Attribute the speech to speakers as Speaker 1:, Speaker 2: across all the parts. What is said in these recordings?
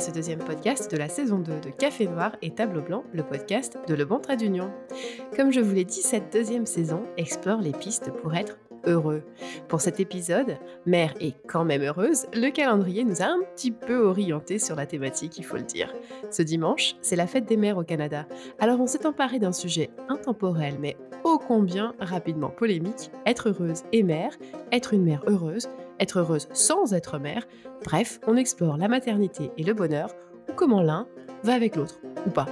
Speaker 1: ce deuxième podcast de la saison 2 de Café Noir et Tableau Blanc, le podcast de Le Bon Trait d'Union. Comme je vous l'ai dit, cette deuxième saison explore les pistes pour être heureux. Pour cet épisode, Mère est quand même heureuse, le calendrier nous a un petit peu orienté sur la thématique, il faut le dire. Ce dimanche, c'est la fête des mères au Canada. Alors on s'est emparé d'un sujet intemporel mais ô combien rapidement polémique, être heureuse et mère, être une mère heureuse, être heureuse sans être mère. Bref, on explore la maternité et le bonheur, ou comment l'un va avec l'autre, ou pas.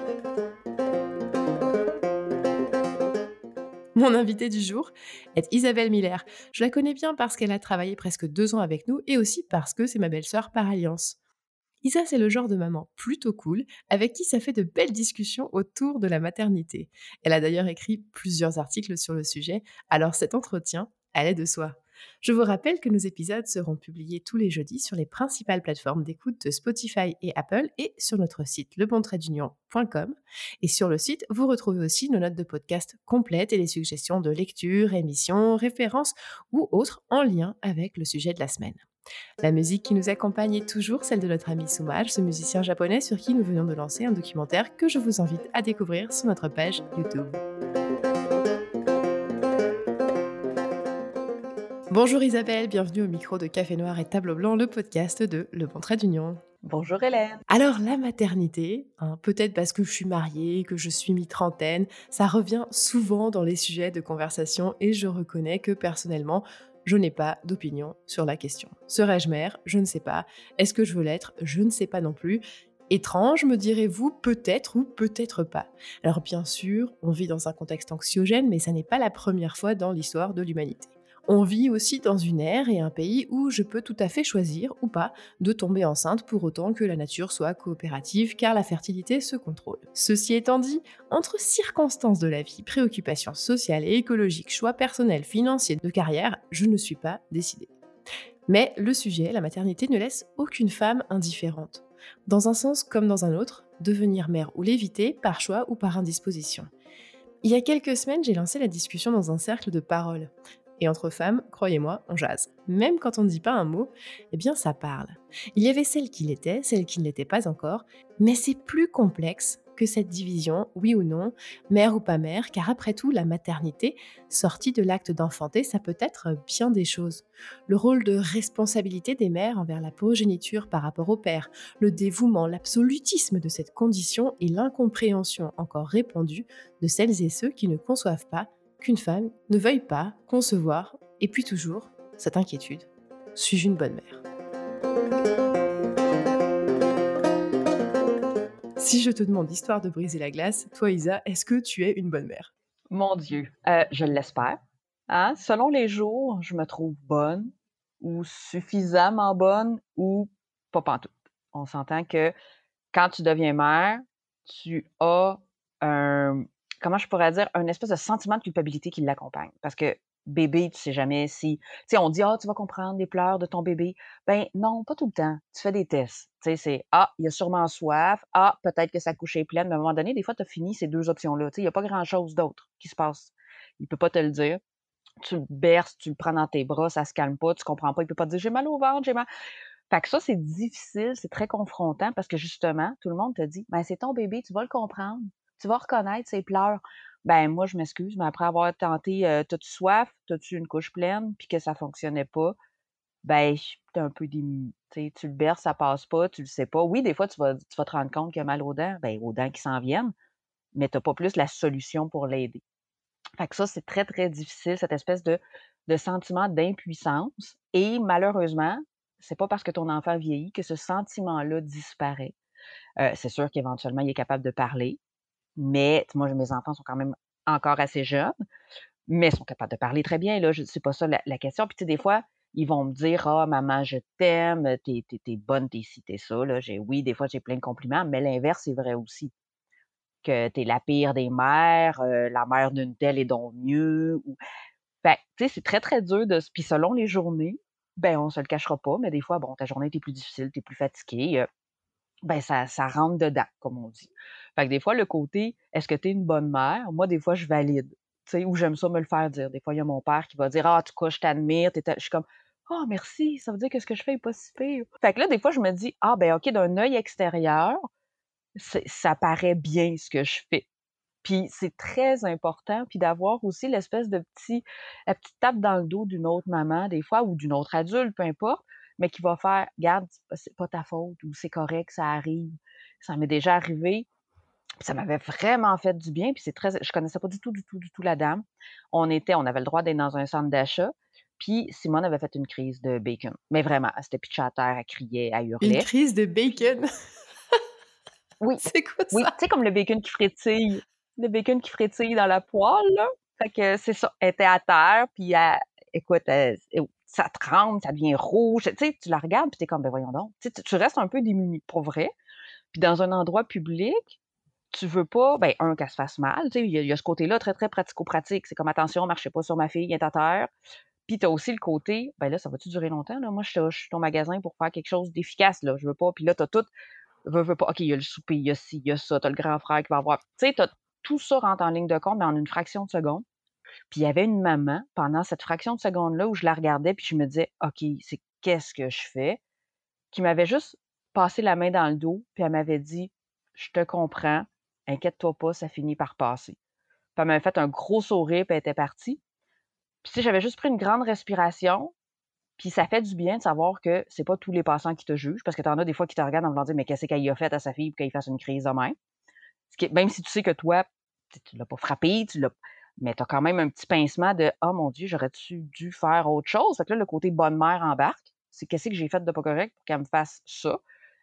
Speaker 1: Mon invitée du jour est Isabelle Miller. Je la connais bien parce qu'elle a travaillé presque deux ans avec nous et aussi parce que c'est ma belle-sœur par alliance. Isa, c'est le genre de maman plutôt cool, avec qui ça fait de belles discussions autour de la maternité. Elle a d'ailleurs écrit plusieurs articles sur le sujet, alors cet entretien allait de soi. Je vous rappelle que nos épisodes seront publiés tous les jeudis sur les principales plateformes d'écoute de Spotify et Apple et sur notre site lebontraitdunion.com. Et sur le site, vous retrouvez aussi nos notes de podcast complètes et les suggestions de lecture, émissions, références ou autres en lien avec le sujet de la semaine. La musique qui nous accompagne est toujours celle de notre ami Soumaj, ce musicien japonais sur qui nous venons de lancer un documentaire que je vous invite à découvrir sur notre page YouTube. Bonjour Isabelle, bienvenue au micro de Café Noir et Tableau Blanc, le podcast de Le Bon Trait d'Union.
Speaker 2: Bonjour Hélène.
Speaker 1: Alors la maternité, hein, peut-être parce que je suis mariée, que je suis mi-trentaine, ça revient souvent dans les sujets de conversation et je reconnais que personnellement, je n'ai pas d'opinion sur la question. Serais-je mère? Je ne sais pas. Est-ce que je veux l'être? Je ne sais pas non plus. Étrange, me direz-vous, peut-être ou peut-être pas. Alors bien sûr, on vit dans un contexte anxiogène, mais ça n'est pas la première fois dans l'histoire de l'humanité. On vit aussi dans une ère et un pays où je peux tout à fait choisir ou pas de tomber enceinte pour autant que la nature soit coopérative car la fertilité se contrôle. Ceci étant dit, entre circonstances de la vie, préoccupations sociales et écologiques, choix personnels, financiers, de carrière, je ne suis pas décidée. Mais le sujet, la maternité, ne laisse aucune femme indifférente. Dans un sens comme dans un autre, devenir mère ou l'éviter par choix ou par indisposition. Il y a quelques semaines, j'ai lancé la discussion dans un cercle de parole. Et entre femmes, croyez-moi, on jase. Même quand on ne dit pas un mot, eh bien ça parle. Il y avait celle qui l'était, celle qui ne l'était pas encore, mais c'est plus complexe que cette division, oui ou non, mère ou pas mère, car après tout, la maternité, sortie de l'acte d'enfanter, ça peut être bien des choses. Le rôle de responsabilité des mères envers la progéniture par rapport au père, le dévouement, l'absolutisme de cette condition et l'incompréhension encore répandue de celles et ceux qui ne conçoivent pas qu'une femme ne veuille pas concevoir, et puis toujours, cette inquiétude, suis-je une bonne mère? Si je te demande l'histoire de briser la glace, toi Isa, est-ce que tu es une bonne mère?
Speaker 2: Mon Dieu, euh, je l'espère. Hein? Selon les jours, je me trouve bonne ou suffisamment bonne ou pas pantoute. On s'entend que quand tu deviens mère, tu as un, comment je pourrais dire, un espèce de sentiment de culpabilité qui l'accompagne? Parce que bébé, tu sais jamais si, tu sais, on dit, ah, tu vas comprendre les pleurs de ton bébé. Ben non, pas tout le temps. Tu fais des tests. Tu sais, c'est, ah, il a sûrement soif. Ah, peut-être que sa couche est pleine. Mais à un moment donné, des fois, tu as fini ces deux options-là. Tu sais, il n'y a pas grand-chose d'autre qui se passe. Il peut pas te le dire. Tu le berces, tu le prends dans tes bras, ça se calme pas, tu comprends pas. Il peut pas te dire, j'ai mal au ventre, j'ai mal. Fait que ça, c'est difficile, c'est très confrontant parce que justement, tout le monde te dit, ben c'est ton bébé, tu vas le comprendre tu vas reconnaître ses pleurs. Ben moi, je m'excuse, mais après avoir tenté, euh, t'as-tu soif, t'as-tu une couche pleine, puis que ça fonctionnait pas, ben t'es un peu démuni. tu le berces, ça passe pas, tu le sais pas. Oui, des fois, tu vas, tu vas te rendre compte qu'il y a mal aux dents, ben aux dents qui s'en viennent, mais t'as pas plus la solution pour l'aider. Fait que ça, c'est très, très difficile, cette espèce de, de sentiment d'impuissance. Et malheureusement, c'est pas parce que ton enfant vieillit que ce sentiment-là disparaît. Euh, c'est sûr qu'éventuellement, il est capable de parler, mais moi, mes enfants sont quand même encore assez jeunes, mais sont capables de parler très bien. Là, c'est pas ça la, question. Puis, tu sais, des fois, ils vont me dire Ah, maman, je t'aime, t'es, es, bonne, t'es ci, t'es ça. Là. oui, des fois, j'ai plein de compliments, mais l'inverse est vrai aussi. Que t'es la pire des mères, euh, la mère d'une telle est donc mieux. Ou... Fait tu sais, c'est très, très dur de. Puis, selon les journées, ben, on se le cachera pas, mais des fois, bon, ta journée est plus difficile, t'es plus fatigué. Euh, ben, ça, ça rentre dedans, comme on dit. Fait que des fois, le côté est-ce que tu es une bonne mère? Moi, des fois, je valide. Ou j'aime ça me le faire dire. Des fois, il y a mon père qui va dire Ah, tu quoi, je t'admire. Je suis comme oh merci, ça veut dire que ce que je fais est pas si pire. Fait que là, des fois, je me dis, ah ben ok, d'un œil extérieur, ça paraît bien ce que je fais. Puis c'est très important, puis d'avoir aussi l'espèce de petit, la petite tape dans le dos d'une autre maman, des fois, ou d'une autre adulte, peu importe, mais qui va faire, garde, c'est pas ta faute, ou c'est correct, ça arrive. Ça m'est déjà arrivé. Ça m'avait vraiment fait du bien, puis c'est très, je connaissais pas du tout, du tout, du tout la dame. On était, on avait le droit d'être dans un centre d'achat, puis Simone avait fait une crise de bacon. Mais vraiment, elle s'était pitchée à terre, elle criait, elle hurlait.
Speaker 1: Une crise de bacon?
Speaker 2: oui.
Speaker 1: C'est quoi ça?
Speaker 2: Oui, tu sais, comme le bacon qui frétille. Le bacon qui frétille dans la poêle, là? Fait que c'est ça. Elle était à terre, puis elle, écoute, ça tremble, ça devient rouge. Tu la regardes, puis t'es comme, ben voyons donc. Tu, restes un peu démuni, pour vrai. Puis dans un endroit public, tu veux pas, ben, un, qu'elle se fasse mal. Tu sais, il y, a ce côté-là très, très pratico-pratique. C'est comme, attention, marchez pas sur ma fille, est à terre. Puis tu as aussi le côté, ben là, ça va-tu durer longtemps? Là? Moi, je, suis ton magasin pour faire quelque chose d'efficace, là. Je veux pas. Puis là, tu as tout. Veux, veux pas. OK, il y a le souper, il y a ci, il y a ça, tu as le grand frère qui va avoir. Tu sais, tout ça rentre en ligne de compte, mais en une fraction de seconde. Puis il y avait une maman pendant cette fraction de seconde-là où je la regardais, puis je me disais, OK, c'est qu'est-ce que je fais? Qui m'avait juste passé la main dans le dos, puis elle m'avait dit, je te comprends, inquiète-toi pas, ça finit par passer. Puis elle m'avait fait un gros sourire, puis elle était partie. Puis si j'avais juste pris une grande respiration, puis ça fait du bien de savoir que c'est pas tous les passants qui te jugent, parce que tu en as des fois qui te regardent en voulant dire, mais qu'est-ce qu'elle a fait à sa fille pour qu'elle fasse une crise de main. Même si tu sais que toi, tu l'as pas frappé, tu l'as mais tu as quand même un petit pincement de Oh mon Dieu, j'aurais-tu dû faire autre chose? Fait que là, le côté bonne mère embarque. C'est qu'est-ce que j'ai fait de pas correct pour qu'elle me fasse ça?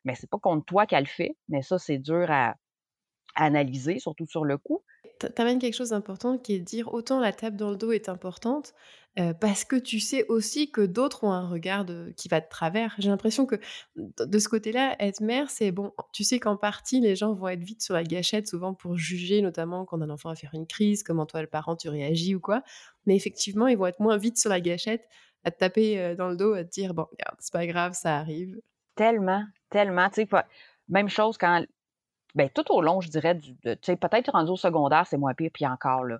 Speaker 2: Mais c'est pas contre toi qu'elle le fait, mais ça, c'est dur à, analyser, surtout sur le coup.
Speaker 1: Tu amènes quelque chose d'important qui est de dire autant la tape dans le dos est importante, parce que tu sais aussi que d'autres ont un regard qui va de travers. J'ai l'impression que de ce côté-là, être mère, c'est bon, tu sais qu'en partie, les gens vont être vite sur la gâchette, souvent pour juger, notamment quand un enfant va faire une crise, comment toi, le parent, tu réagis ou quoi. Mais effectivement, ils vont être moins vite sur la gâchette à te taper dans le dos, à te dire, bon, regarde, c'est pas grave, ça arrive.
Speaker 2: Tellement, tellement. Tu sais, même chose quand ben, tout au long, je dirais, du, tu sais, peut-être rendu au secondaire, c'est moins pire, puis encore, là.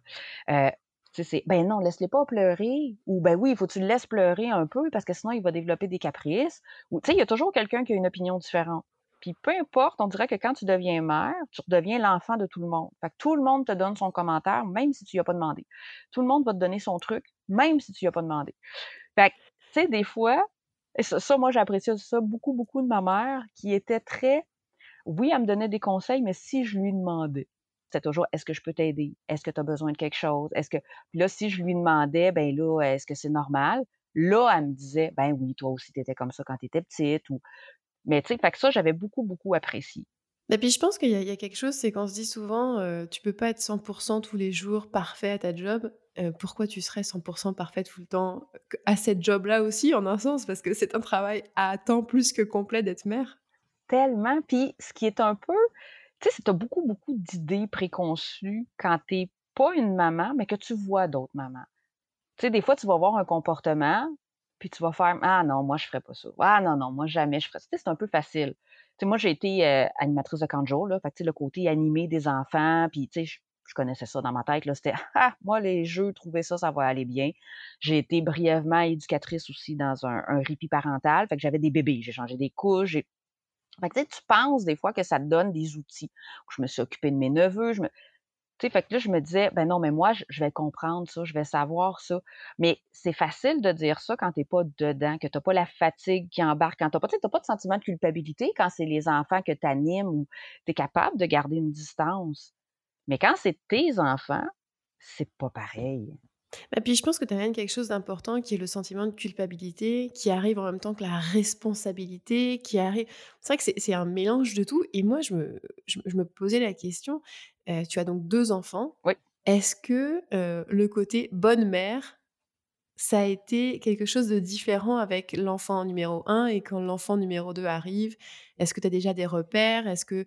Speaker 2: Euh, tu sais, c'est, ben non, laisse-les pas pleurer. Ou, ben oui, il faut que tu le laisses pleurer un peu, parce que sinon, il va développer des caprices. Ou, tu sais, il y a toujours quelqu'un qui a une opinion différente. Puis peu importe, on dirait que quand tu deviens mère, tu redeviens l'enfant de tout le monde. Fait que tout le monde te donne son commentaire, même si tu n'y as pas demandé. Tout le monde va te donner son truc, même si tu n'y as pas demandé. Fait que, tu sais, des fois, ça, ça moi, j'apprécie ça beaucoup, beaucoup de ma mère, qui était très oui, elle me donnait des conseils, mais si je lui demandais, c'est toujours est-ce que je peux t'aider? Est-ce que tu as besoin de quelque chose? Est-ce que. Puis là, si je lui demandais, ben là, est-ce que c'est normal? Là, elle me disait, ben oui, toi aussi, tu étais comme ça quand tu étais petite. Ou... Mais tu sais, fait que ça, j'avais beaucoup, beaucoup apprécié.
Speaker 1: Et puis je pense qu'il y, a quelque chose, c'est qu'on se dit souvent, euh, tu peux pas être 100% tous les jours parfait à ta job. Pourquoi tu serais 100% parfaite tout le temps à cette job-là aussi, en un sens, parce que c'est un travail à temps plus que complet d'être mère
Speaker 2: tellement. Puis ce qui est un peu, tu sais, tu as beaucoup, beaucoup d'idées préconçues quand tu n'es pas une maman, mais que tu vois d'autres mamans. Tu sais, des fois, tu vas voir un comportement, puis tu vas faire Ah non, moi, je ferais pas ça. Ah non, non, moi, jamais je ferais ça. c'est un peu facile. Tu sais, moi, j'ai été euh, animatrice de camp là. Fait que, le côté animé des enfants, puis, tu sais, je, connaissais ça dans ma tête, là. C'était Ah, moi, les jeux, trouver ça, ça va aller bien. J'ai été brièvement éducatrice aussi dans un, un parental. Fait que j'avais des bébés. J'ai changé des couches, tu penses des fois que ça te donne des outils. Je me suis occupée de mes neveux, je me... Tu sais, fait que là, je me disais, ben non, mais moi, je vais comprendre ça, je vais savoir ça. Mais c'est facile de dire ça quand tu n'es pas dedans, que tu n'as pas la fatigue qui embarque, quand tu n'as pas, pas de sentiment de culpabilité quand c'est les enfants que tu animes ou tu es capable de garder une distance. Mais quand c'est tes enfants, c'est pas pareil.
Speaker 1: Et puis je pense que tu amènes quelque chose d'important qui est le sentiment de culpabilité, qui arrive en même temps que la responsabilité, qui arrive. C'est vrai que c'est un mélange de tout. Et moi, je me, je, me posais la question. Euh, tu as donc deux enfants.
Speaker 2: Oui.
Speaker 1: Est-ce que euh, le côté bonne mère, ça a été quelque chose de différent avec l'enfant numéro 1 et quand l'enfant numéro 2 arrive? Est-ce que tu as déjà des repères? Est-ce que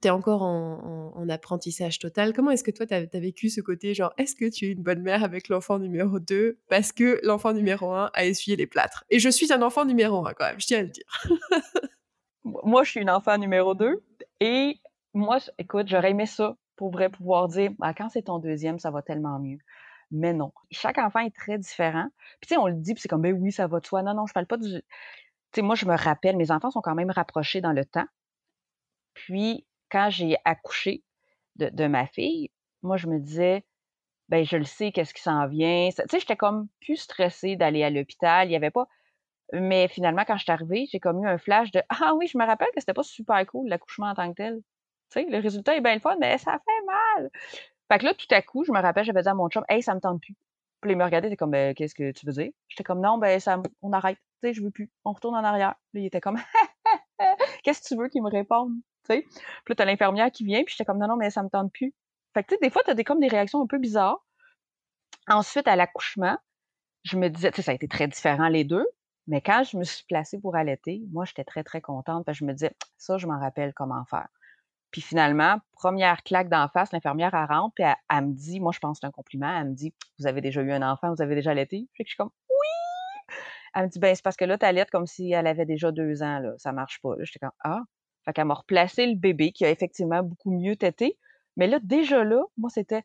Speaker 1: tu es encore en, apprentissage total. Comment est-ce que toi, tu as, vécu ce côté, genre, est-ce que tu es une bonne mère avec l'enfant numéro 2 parce que l'enfant numéro 1 a essuyé les plâtres? Et je suis un enfant numéro 1 quand même, je tiens à le dire.
Speaker 2: moi, je suis une enfant numéro 2 et moi, écoute, j'aurais aimé ça pour vrai pouvoir dire, bah, quand c'est ton deuxième, ça va tellement mieux. Mais non. Chaque enfant est très différent. Puis tu sais, on le dit, puis c'est comme, ben oui, ça va de soi. Non, non, je parle pas du... Tu sais, moi, je me rappelle, mes enfants sont quand même rapprochés dans le temps. Puis, quand j'ai accouché de, ma fille, moi, je me disais, ben je le sais, qu'est-ce qui s'en vient. Tu sais, j'étais comme plus stressée d'aller à l'hôpital. Il y avait pas. Mais finalement, quand je suis arrivée, j'ai comme eu un flash de Ah oui, je me rappelle que c'était pas super cool l'accouchement en tant que tel. Tu sais, le résultat est bien le fun, mais ça fait mal. Fait que là, tout à coup, je me rappelle, j'avais dit à mon chum, hey, ça me tente plus. Puis il me regardait, il était comme, ben, qu'est-ce que tu veux dire? J'étais comme, non, ben, ça, on arrête. Tu sais, je veux plus. On retourne en arrière. Là, il était comme, qu'est-ce que tu veux qu'il me réponde? Puis là, t'as l'infirmière qui vient, puis j'étais comme, non, non, mais ça me tente plus. Fait que, tu sais, des fois, tu as des, comme des réactions un peu bizarres. Ensuite, à l'accouchement, je me disais, tu sais, ça a été très différent les deux, mais quand je me suis placée pour allaiter, moi, j'étais très, très contente parce que je me disais, ça, je m'en rappelle comment faire. Puis finalement, première claque d'en face, l'infirmière, elle rentre, puis elle, me dit, moi, je pense que c'est un compliment, elle me dit, vous avez déjà eu un enfant, vous avez déjà allaité? Je suis comme, oui! Elle me dit, ben, c'est parce que là, tu allaites comme si elle avait déjà deux ans, là. Ça marche pas. J'étais comme, ah. Fait qu'elle m'a replacé le bébé qui a effectivement beaucoup mieux tété. Mais là, déjà là, moi, c'était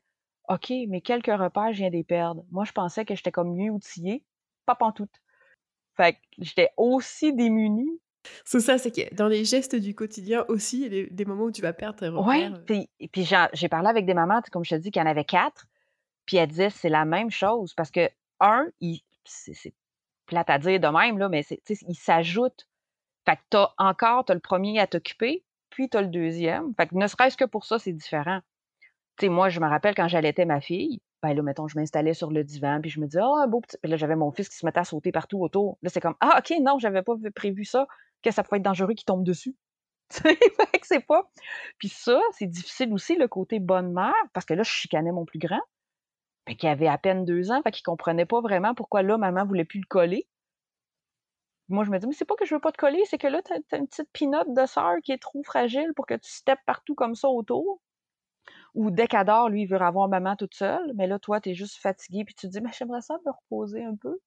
Speaker 2: OK, mais quelques repères, je viens des perdre. Moi, je pensais que j'étais comme mieux outillée. Pas tout. Fait que j'étais aussi démunie.
Speaker 1: C'est ça, c'est que dans les gestes du quotidien aussi, il y a des moments où tu vas perdre tes repères.
Speaker 2: Oui, puis, puis j'ai parlé avec des mamans, comme je te dis, qu'il y en avait quatre, puis elles disaient c'est la même chose parce que, un, c'est plate à dire de même, là, mais il s'ajoute. Fait que t'as encore, t'as le premier à t'occuper, puis tu as le deuxième. Fait que ne serait-ce que pour ça, c'est différent. Tu sais, moi, je me rappelle quand j'allaitais ma fille, ben là, mettons, je m'installais sur le divan, puis je me disais, ah, un beau petit. Puis là, j'avais mon fils qui se mettait à sauter partout autour. Là, c'est comme, ah, OK, non, j'avais pas prévu ça, que ça pouvait être dangereux qu'il tombe dessus. fait que c'est pas. Puis ça, c'est difficile aussi, le côté bonne mère, parce que là, je chicanais mon plus grand, ben, qui avait à peine deux ans, fait qu'il comprenait pas vraiment pourquoi là, maman voulait plus le coller. Moi, je me dis, mais c'est pas que je veux pas te coller, c'est que là, t'as as une petite pinotte de sœur qui est trop fragile pour que tu steppes partout comme ça autour. Ou dès qu'Adore, lui, il veut avoir maman toute seule, mais là, toi, tu es juste fatigué, puis tu te dis, mais j'aimerais ça me reposer un peu.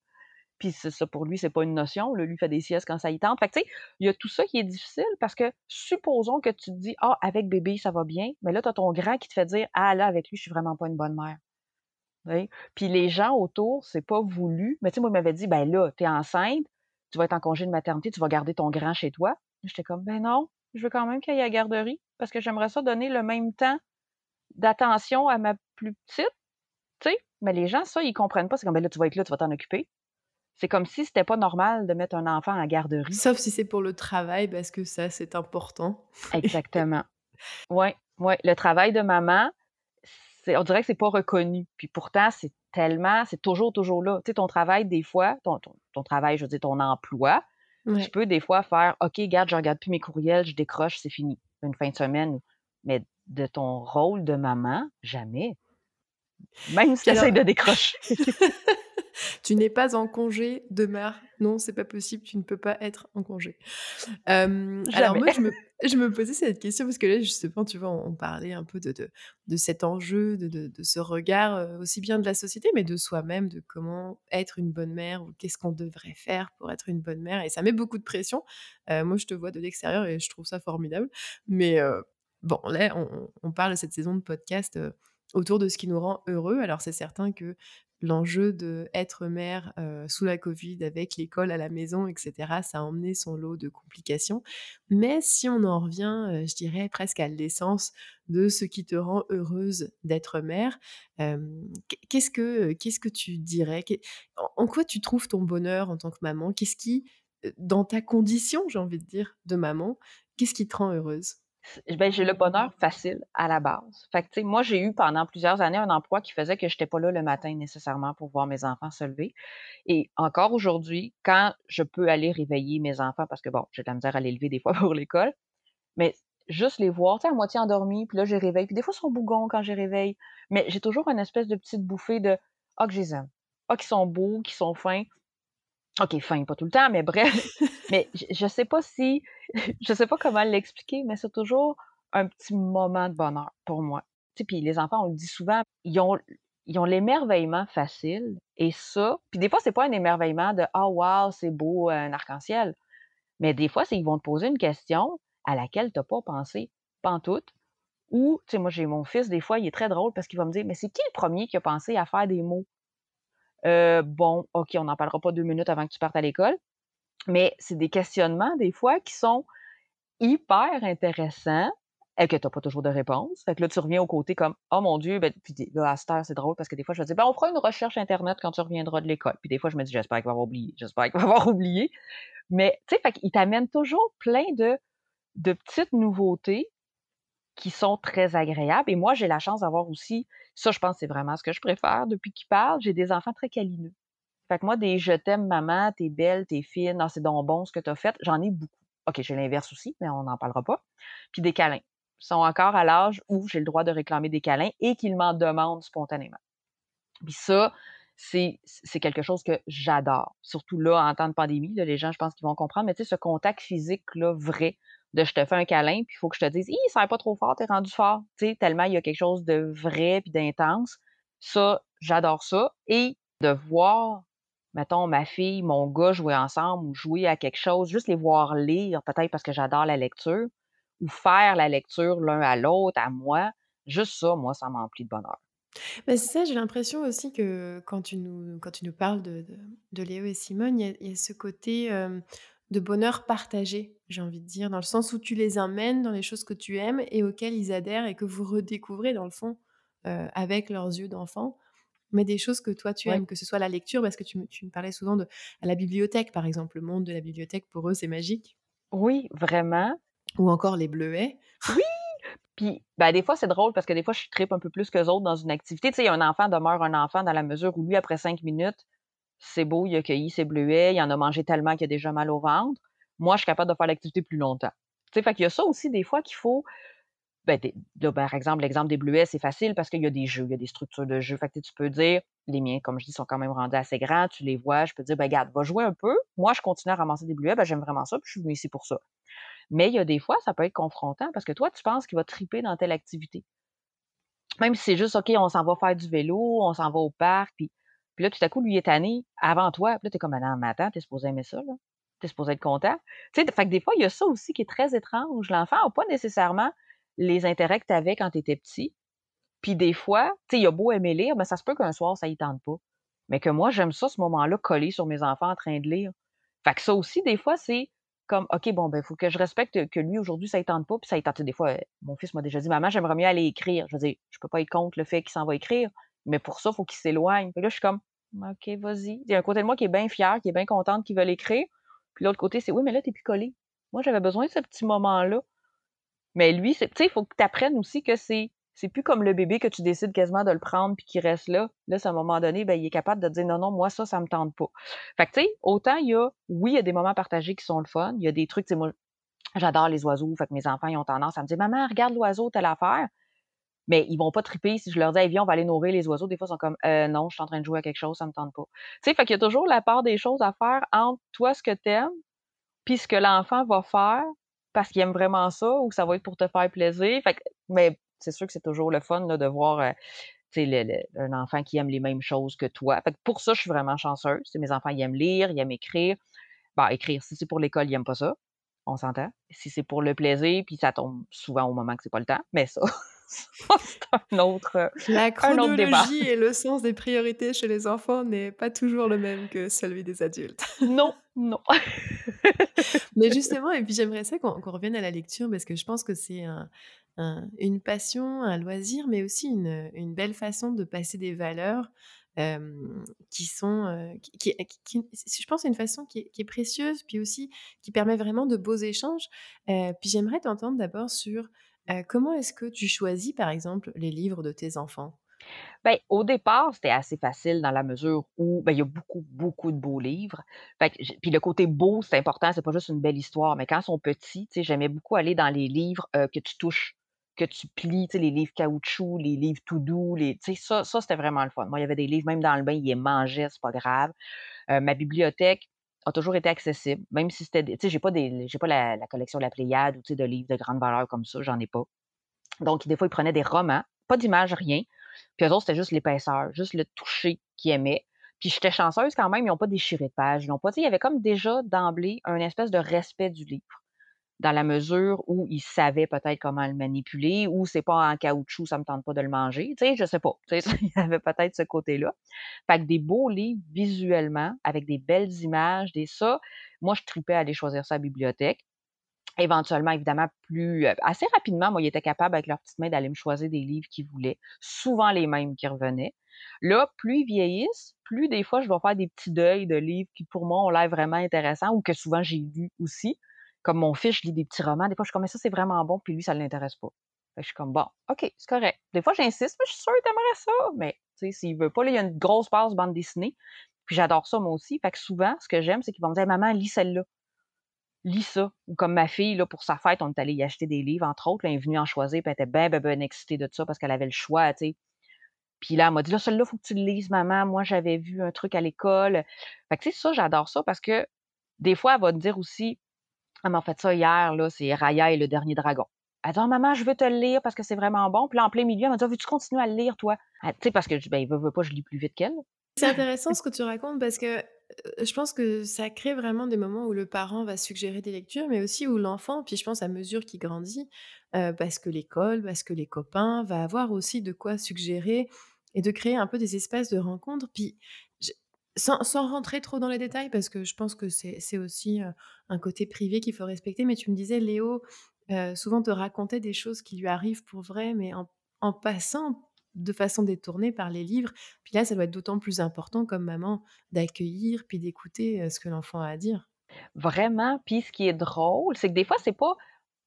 Speaker 2: Puis ça, pour lui, c'est pas une notion. Là, lui fait des siestes quand ça y tente. Fait tu sais, il y a tout ça qui est difficile parce que supposons que tu te dis, ah, avec bébé, ça va bien, mais là, tu as ton grand qui te fait dire, ah, là, avec lui, je suis vraiment pas une bonne mère. Puis les gens autour, c'est pas voulu. Mais tu sais, moi, il m'avait dit, ben là, tu es enceinte, tu vas être en congé de maternité, tu vas garder ton grand chez toi. J'étais comme, ben non, je veux quand même qu'il y ait à garderie parce que j'aimerais ça donner le même temps d'attention à ma plus petite, tu sais. Mais les gens, ça, ils comprennent pas. C'est comme, ben là, tu vas être là, tu vas t'en occuper. C'est comme si c'était pas normal de mettre un enfant en garderie.
Speaker 1: Sauf si c'est pour le travail, parce que ça, c'est important.
Speaker 2: Exactement. Oui, ouais. Le travail de maman, on dirait que c'est pas reconnu. Puis pourtant, c'est tellement, c'est toujours, toujours là. Tu sais, ton travail, des fois, ton, ton, travail, je veux dire, ton emploi, tu peux des fois faire, OK, garde, je regarde plus mes courriels, je décroche, c'est fini. Une fin de semaine. Mais de ton rôle de maman, jamais. Même si tu essaies de décrocher.
Speaker 1: tu n'es pas en congé de mère. Non, c'est pas possible, tu ne peux pas être en congé. alors moi, je me, je me, posais cette question parce que là, justement, tu vois, on, parlait un peu de, de, de cet enjeu, de, de, ce regard, aussi bien de la société, mais de soi-même, de comment être une bonne mère ou qu'est-ce qu'on devrait faire pour être une bonne mère. Et ça met beaucoup de pression. moi, je te vois de l'extérieur et je trouve ça formidable. Mais bon, là, on, on, parle de cette saison de podcast autour de ce qui nous rend heureux. Alors c'est certain que l'enjeu de être mère sous la Covid avec l'école à la maison, etc., ça a emmené son lot de complications. Mais si on en revient, je dirais presque à l'essence de ce qui te rend heureuse d'être mère, qu'est-ce que qu'est-ce que tu dirais? En quoi tu trouves ton bonheur en tant que maman? Qu'est-ce qui, dans ta condition, j'ai envie de dire, de maman, qu'est-ce qui te rend heureuse?
Speaker 2: Ben, j'ai le bonheur facile à la base. Fait que, moi, j'ai eu pendant plusieurs années un emploi qui faisait que je n'étais pas là le matin nécessairement pour voir mes enfants se lever. Et encore aujourd'hui, quand je peux aller réveiller mes enfants, parce que bon, j'ai de la misère à les lever des fois pour l'école, mais juste les voir, à moitié endormis, puis là, je réveille. Puis des fois, ils sont bougons quand je réveille. Mais j'ai toujours une espèce de petite bouffée de Ah, que je les. Ah, qu'ils sont beaux, qu'ils sont fins. OK, fin, pas tout le temps, mais bref. mais je, ne sais pas si, je sais pas comment l'expliquer, mais c'est toujours un petit moment de bonheur pour moi. Puis les enfants, on le dit souvent, ils ont, ils ont l'émerveillement facile. Et ça, puis des fois, c'est pas un émerveillement de Ah, oh, wow, c'est beau, un arc-en-ciel. Mais des fois, c'est ils vont te poser une question à laquelle tu n'as pas pensé, pantoute. Ou, tu sais, moi, j'ai mon fils, des fois, il est très drôle parce qu'il va me dire, mais c'est qui le premier qui a pensé à faire des mots? Euh, bon, OK, on n'en parlera pas deux minutes avant que tu partes à l'école. Mais c'est des questionnements, des fois, qui sont hyper intéressants et que tu n'as pas toujours de réponse. Fait que là, tu reviens au côté comme Oh mon Dieu, ben, puis là, à cette heure, c'est drôle parce que des fois, je vais dire ben, on fera une recherche Internet quand tu reviendras de l'école. Puis des fois, je me dis J'espère qu'il va avoir oublié, j'espère qu'il va avoir oublié. Mais tu sais, qu'il t'amène toujours plein de, de petites nouveautés qui sont très agréables. Et moi, j'ai la chance d'avoir aussi, ça, je pense, c'est vraiment ce que je préfère depuis qu'il parle. J'ai des enfants très câlineux. Fait que moi, des je t'aime, maman, t'es belle, t'es fine, c'est donc bon ce que t'as fait, j'en ai beaucoup. OK, j'ai l'inverse aussi, mais on n'en parlera pas. Puis des câlins. Ils sont encore à l'âge où j'ai le droit de réclamer des câlins et qu'ils m'en demandent spontanément. Puis ça, c'est quelque chose que j'adore. Surtout là, en temps de pandémie, les gens, je pense qu'ils vont comprendre, mais tu sais, ce contact physique-là, vrai, de je te fais un câlin, puis il faut que je te dise, ça n'est pas trop fort, t'es rendu fort. Tu sais, tellement il y a quelque chose de vrai puis d'intense. Ça, j'adore ça. Et de voir, mettons, ma fille, mon gars jouer ensemble ou jouer à quelque chose, juste les voir lire, peut-être parce que j'adore la lecture, ou faire la lecture l'un à l'autre, à moi, juste ça, moi, ça m'emplit de bonheur.
Speaker 1: Ben c'est ça, j'ai l'impression aussi que quand tu nous, quand tu nous parles de, de, Léo et Simone, il y, a ce côté de bonheur partagé, j'ai envie de dire, dans le sens où tu les emmènes dans les choses que tu aimes et auxquelles ils adhèrent et que vous redécouvrez dans le fond avec leurs yeux d'enfant, mais des choses que toi tu aimes, que ce soit la lecture, parce que tu, me parlais souvent de à la bibliothèque, par exemple, le monde de la bibliothèque, pour eux, c'est magique.
Speaker 2: Oui, vraiment.
Speaker 1: Ou encore les bleuets.
Speaker 2: Oui! Puis, ben, des fois, c'est drôle parce que des fois, je tripe un peu plus qu'eux autres dans une activité. Tu sais, un enfant demeure un enfant dans la mesure où lui, après cinq minutes, c'est beau, il a cueilli ses bleuets, il en a mangé tellement qu'il a déjà mal au ventre. Moi, je suis capable de faire l'activité plus longtemps. Tu sais, fait qu'il y a ça aussi des fois qu'il faut. Ben, par exemple, l'exemple des bleuets, c'est facile parce qu'il y a des jeux, il y a des structures de jeux. Fait tu peux dire, les miens, comme je dis, sont quand même rendus assez grands, tu les vois, je peux dire, ben, regarde, va jouer un peu. Moi, je continue à ramasser des bleuets, ben, j'aime vraiment ça, puis je suis venue ici pour ça. Mais il y a des fois, ça peut être confrontant parce que toi, tu penses qu'il va triper dans telle activité. Même si c'est juste, OK, on s'en va faire du vélo, on s'en va au parc, puis puis là, tout à coup, lui est tanné avant toi. Puis là, t'es comme, non, mais attends, t'es supposé aimer ça, là. T'es supposé être content. Tu sais, fait des fois, il y a ça aussi qui est très étrange. L'enfant n'a pas nécessairement les intérêts que tu avais quand tu étais petit. Puis des fois, tu sais, il a beau aimer lire, mais ça se peut qu'un soir, ça y tente pas. Mais que moi, j'aime ça, ce moment-là, coller sur mes enfants en train de lire. Fait que ça aussi, des fois, c'est comme, OK, bon, ben, il faut que je respecte que lui, aujourd'hui, ça y tente pas, puis ça y tente. Des fois, mon fils m'a déjà dit, maman, j'aimerais mieux aller écrire. Je veux dire, je peux pas être contre le fait qu'il s'en va écrire, mais pour ça, il faut qu'il s'éloigne. Puis là, je suis comme, OK, vas-y. Il y a un côté de moi qui est bien fier, qui est bien contente, qui veut l'écrire. Puis l'autre côté, c'est oui, mais là, t'es plus collé. Moi, j'avais besoin de ce petit moment-là. Mais lui, tu sais, il faut que tu apprennes aussi que c'est c'est plus comme le bébé que tu décides quasiment de le prendre puis qui reste là. Là, à un moment donné, ben, il est capable de dire non, non, moi, ça, ça me tente pas. Fait que, tu sais, autant il y a, oui, il y a des moments partagés qui sont le fun. Il y a des trucs, tu sais, moi, j'adore les oiseaux. Fait que mes enfants, ils ont tendance à me dire, maman, regarde l'oiseau, telle affaire mais ils vont pas triper si je leur dis viens, on va aller nourrir les oiseaux. Des fois, ils sont comme euh, non, je suis en train de jouer à quelque chose, ça me tente pas. Tu sais, fait qu'il y a toujours la part des choses à faire entre toi, ce que tu aimes, puis ce que l'enfant va faire parce qu'il aime vraiment ça ou ça va être pour te faire plaisir. Que, mais c'est sûr que c'est toujours le fun de voir euh, un enfant qui aime les mêmes choses que toi. Fait que pour ça, je suis vraiment chanceuse. mes enfants, ils aiment lire, ils aiment écrire. Écrire, si c'est pour l'école, ils n'aiment pas ça. On s'entend. Si c'est pour le plaisir, puis ça tombe souvent au moment que c'est pas le temps, mais ça, un autre, euh,
Speaker 1: La chronologie et le sens des priorités chez les enfants n'est pas toujours le même que celui des adultes.
Speaker 2: Non, non.
Speaker 1: Mais justement, et puis j'aimerais ça qu'on revienne à la lecture parce que je pense que c'est une passion, un loisir, mais aussi une, une, belle façon de passer des valeurs qui sont, qui, je pense, c'est une façon qui est, qui est, précieuse, puis aussi qui permet vraiment de beaux échanges. puis j'aimerais t'entendre d'abord sur comment est-ce que tu choisis, par exemple, les livres de tes enfants?
Speaker 2: Ben, au départ, c'était assez facile dans la mesure où ben, il y a beaucoup, beaucoup de beaux livres. puis le côté beau, c'est important, c'est pas juste une belle histoire. Mais quand ils sont petits, j'aimais beaucoup aller dans les livres que tu touches, que tu plies, les livres caoutchouc, les livres tout doux, les, ça, ça c'était vraiment le fun. Moi, il y avait des livres, même dans le bain, ils les mangeaient, c'est pas grave. ma bibliothèque, a toujours été accessible, même si c'était, tu sais, j'ai pas des, j'ai pas la, collection de la Pléiade ou de livres de grande valeur comme ça, j'en ai pas. Donc, des fois, ils prenaient des romans, pas d'image, rien. Puis eux autres, c'était juste l'épaisseur, juste le toucher qu'ils aimaient. Puis j'étais chanceuse quand même, ils n'ont pas déchiré de page. Ils ont pas, tu sais, il y avait comme déjà d'emblée un espèce de respect du livre. Dans la mesure où il savait peut-être comment le manipuler ou c'est pas en caoutchouc, ça me tente pas de le manger. Tu sais, je sais pas. Tu il y avait peut-être ce côté-là. Fait que des beaux livres visuellement, avec des belles images, des ça, moi, je tripais à aller choisir ça à la bibliothèque. Éventuellement, évidemment, plus euh, assez rapidement, moi, ils étaient capables, avec leur petite main, d'aller me choisir des livres qu'ils voulaient, souvent les mêmes qui revenaient. Là, plus ils vieillissent, plus des fois, je vais faire des petits deuils de livres qui, pour moi, ont l'air vraiment intéressants ou que souvent j'ai lu aussi. Comme mon fils, je lis des petits romans. Des fois, je suis comme, mais ça, c'est vraiment bon, puis lui, ça ne l'intéresse pas. je suis comme, bon, OK, c'est correct. Des fois, j'insiste, mais je suis sûre que aimerais ça. Mais, tu sais, s'il veut pas, là, il y a une grosse passe bande dessinée. Puis j'adore ça, moi aussi. Fait que souvent, ce que j'aime, c'est qu'ils vont me dire, maman, lis celle-là lis ça. Ou comme ma fille, là, pour sa fête, on est allé y acheter des livres, entre autres. elle est venue en choisir, puis elle était bien, bien, bien excitée de ça parce qu'elle avait le choix, tu sais. Puis là, elle m'a dit, là, celui-là, il faut que tu le lises, maman. Moi, j'avais vu un truc à l'école. Fait que, tu sais, ça, j'adore ça parce que des fois, elle va me dire aussi, elle m'a fait ça hier, là, c'est Raya et le dernier dragon. Elle dit, oh, maman, je veux te le lire parce que c'est vraiment bon. Puis là, en plein milieu, elle m'a dit, oh, veux-tu continuer à le lire, toi? Tu sais, parce que, ben, il veut, veut pas, je lis plus vite qu'elle.
Speaker 1: C'est intéressant ce que tu racontes parce que je pense que ça crée vraiment des moments où le parent va suggérer des lectures, mais aussi où l'enfant, puis je pense à mesure qu'il grandit, parce que l'école, parce que les copains, va avoir aussi de quoi suggérer et de créer un peu des espaces de rencontre. Puis sans, rentrer trop dans les détails, parce que je pense que c'est aussi un côté privé qu'il faut respecter, mais tu me disais, Léo, souvent te racontait des choses qui lui arrivent pour vrai, mais en, passant de façon détournée par les livres. Puis là, ça doit être d'autant plus important comme maman d'accueillir puis d'écouter ce que l'enfant a à dire.
Speaker 2: Vraiment? Puis ce qui est drôle, c'est que des fois, c'est pas.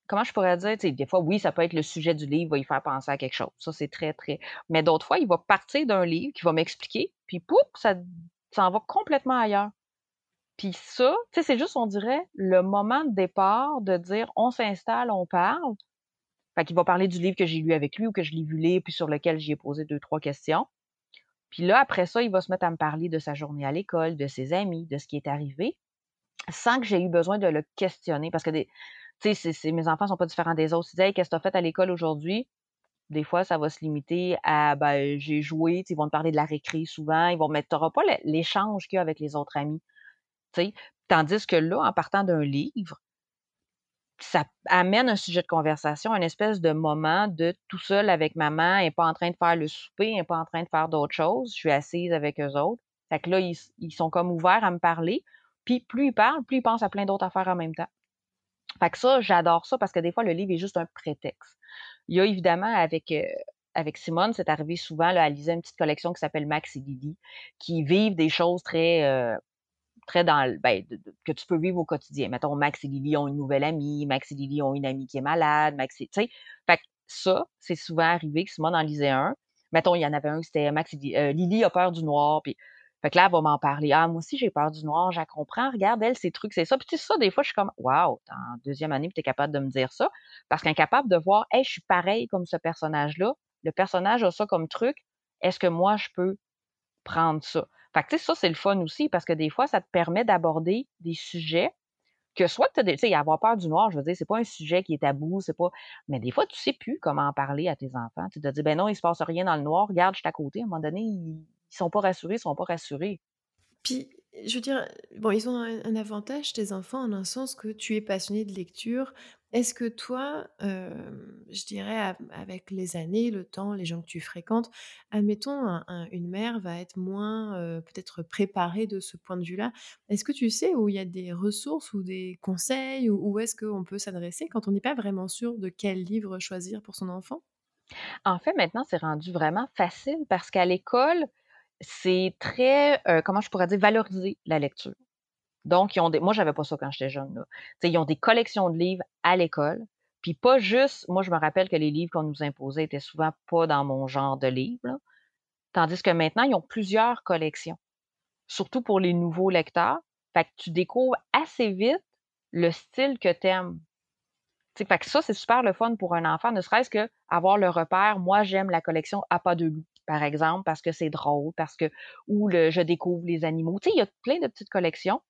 Speaker 2: Comment je pourrais dire? Des fois, oui, ça peut être le sujet du livre, va y faire penser à quelque chose. Ça, c'est très, très. Mais d'autres fois, il va partir d'un livre qui va m'expliquer, puis pouf, ça s'en va complètement ailleurs. Puis ça, tu sais, c'est juste, on dirait, le moment de départ de dire on s'installe, on parle, fait qu'il va parler du livre que j'ai lu avec lui ou que je l'ai vu lire, puis sur lequel j'y ai posé deux, trois questions. Puis là, après ça, il va se mettre à me parler de sa journée à l'école, de ses amis, de ce qui est arrivé, sans que j'ai eu besoin de le questionner. Parce que, tu sais, mes enfants sont pas différents des autres. Ils disent, hey, qu'est-ce que tu as fait à l'école aujourd'hui? Des fois, ça va se limiter à, ben, j'ai joué, ils vont te parler de la récré souvent, ils vont mettre, t'auras pas l'échange qu'il y a avec les autres amis. sais. Tandis que là, en partant d'un livre, ça amène un sujet de conversation, une espèce de moment de tout seul avec maman, elle n'est pas en train de faire le souper, elle n'est pas en train de faire d'autres choses, je suis assise avec eux autres. Fait que là, ils, sont comme ouverts à me parler. Puis plus ils parlent, plus ils pensent à plein d'autres affaires en même temps. Fait que ça, j'adore ça parce que des fois, le livre est juste un prétexte. Il y a évidemment avec, euh, avec Simone, c'est arrivé souvent, là, elle lisait une petite collection qui s'appelle Max et Lily, qui vivent des choses très, euh, très dans ben, que tu peux vivre au quotidien. Mettons, Max et Lily ont une nouvelle amie, Max et Lily ont une amie qui est malade, Max et, tu sais. Fait que ça, c'est souvent arrivé que Simone en lisait un. Mettons, il y en avait un, c'était Max et euh, Lily, a peur du noir, puis fait que là, elle va m'en parler. Ah, moi aussi, j'ai peur du noir, je. Regarde, elle, ces trucs, c'est ça. Puis tu sais, ça, des fois, je suis comme, waouh, en deuxième année, tu es capable de me dire ça. Parce qu'incapable de voir, hey, je suis pareil comme ce personnage-là. Le personnage a ça comme truc. Est-ce que moi, je peux prendre ça? Fait que, tu sais, ça, c'est le fun aussi parce que des fois, ça te permet d'aborder des sujets que soit tu sais, avoir peur du noir, je veux dire, c'est pas un sujet qui est tabou, c'est pas. Mais des fois, tu sais plus comment en parler à tes enfants. Tu te dis, ben non, il se passe rien dans le noir, regarde, je suis à côté. À un moment donné, ils sont pas rassurés, ils sont pas rassurés.
Speaker 1: Puis, je veux dire, bon, ils ont un, avantage, tes enfants, en un sens que tu es passionné de lecture. Est-ce que toi, je dirais, avec les années, le temps, les gens que tu fréquentes, admettons, une mère va être moins peut-être préparée de ce point de vue-là. Est-ce que tu sais où il y a des ressources ou des conseils, ou où est-ce qu'on peut s'adresser quand on n'est pas vraiment sûr de quel livre choisir pour son enfant?
Speaker 2: En fait, maintenant, c'est rendu vraiment facile parce qu'à l'école, c'est très, comment je pourrais dire, valoriser la lecture. Donc, ils ont des... moi, j'avais pas ça quand j'étais jeune. Là. ils ont des collections de livres à l'école. Puis pas juste, moi, je me rappelle que les livres qu'on nous imposait étaient souvent pas dans mon genre de livre. Tandis que maintenant, ils ont plusieurs collections. Surtout pour les nouveaux lecteurs. Fait que tu découvres assez vite le style que tu aimes. fait que ça, c'est super le fun pour un enfant, ne serait-ce que avoir le repère. Moi, j'aime la collection à pas de loup, par exemple, parce que c'est drôle, parce que, ou le, je découvre les animaux. Tu sais, il y a plein de petites collections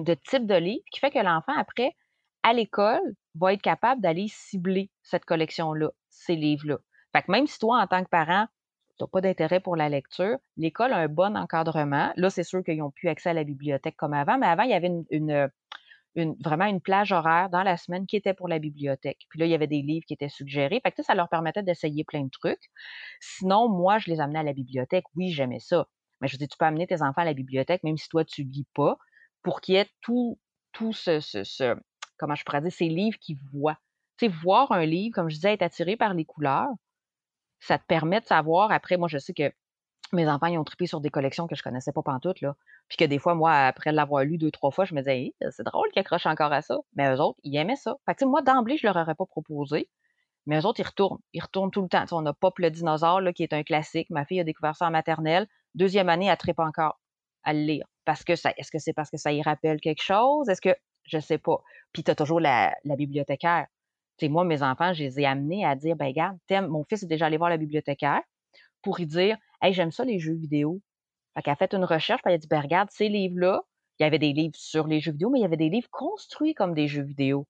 Speaker 2: de type de livre qui fait que l'enfant, après, à l'école, va être capable d'aller cibler cette collection-là, ces livres-là. Fait que même si toi, en tant que parent, tu n'as pas d'intérêt pour la lecture, l'école a un bon encadrement. Là, c'est sûr qu'ils n'ont plus accès à la bibliothèque comme avant, mais avant, il y avait une, vraiment une plage horaire dans la semaine qui était pour la bibliothèque. Puis là, il y avait des livres qui étaient suggérés. Fait que ça leur permettait d'essayer plein de trucs. Sinon, moi, je les amenais à la bibliothèque. Oui, j'aimais ça. Mais je dire, tu peux amener tes enfants à la bibliothèque, même si toi, tu lis pas, pour qu'il y ait tout, tout ce, ce, comment je pourrais dire, ces livres qu'ils voient. Tu sais, voir un livre, comme je disais, être attiré par les couleurs, ça te permet de savoir, après, moi, je sais que mes enfants, ils ont trippé sur des collections que je connaissais pas pantoute, là. Puis que des fois, moi, après l'avoir lu deux, trois fois, je me disais, c'est drôle qu'ils accrochent encore à ça. Mais eux autres, ils aimaient ça. Fait que, moi, d'emblée, je leur aurais pas proposé. Mais eux autres, ils retournent. Ils retournent tout le temps. on a Pop le dinosaure, là, qui est un classique. Ma fille a découvert ça en maternelle. Deuxième année, elle trippe encore à le lire. Parce que ça, est-ce que c'est parce que ça y rappelle quelque chose? Est-ce que, je sais pas. Puis tu as toujours la, bibliothécaire. Tu moi, mes enfants, je les ai amenés à dire, ben, regarde, mon fils est déjà allé voir la bibliothécaire pour y dire, hey, j'aime ça les jeux vidéo. Fait qu'elle a fait une recherche, puis elle a dit, ben, regarde, ces livres-là, il y avait des livres sur les jeux vidéo, mais il y avait des livres construits comme des jeux vidéo.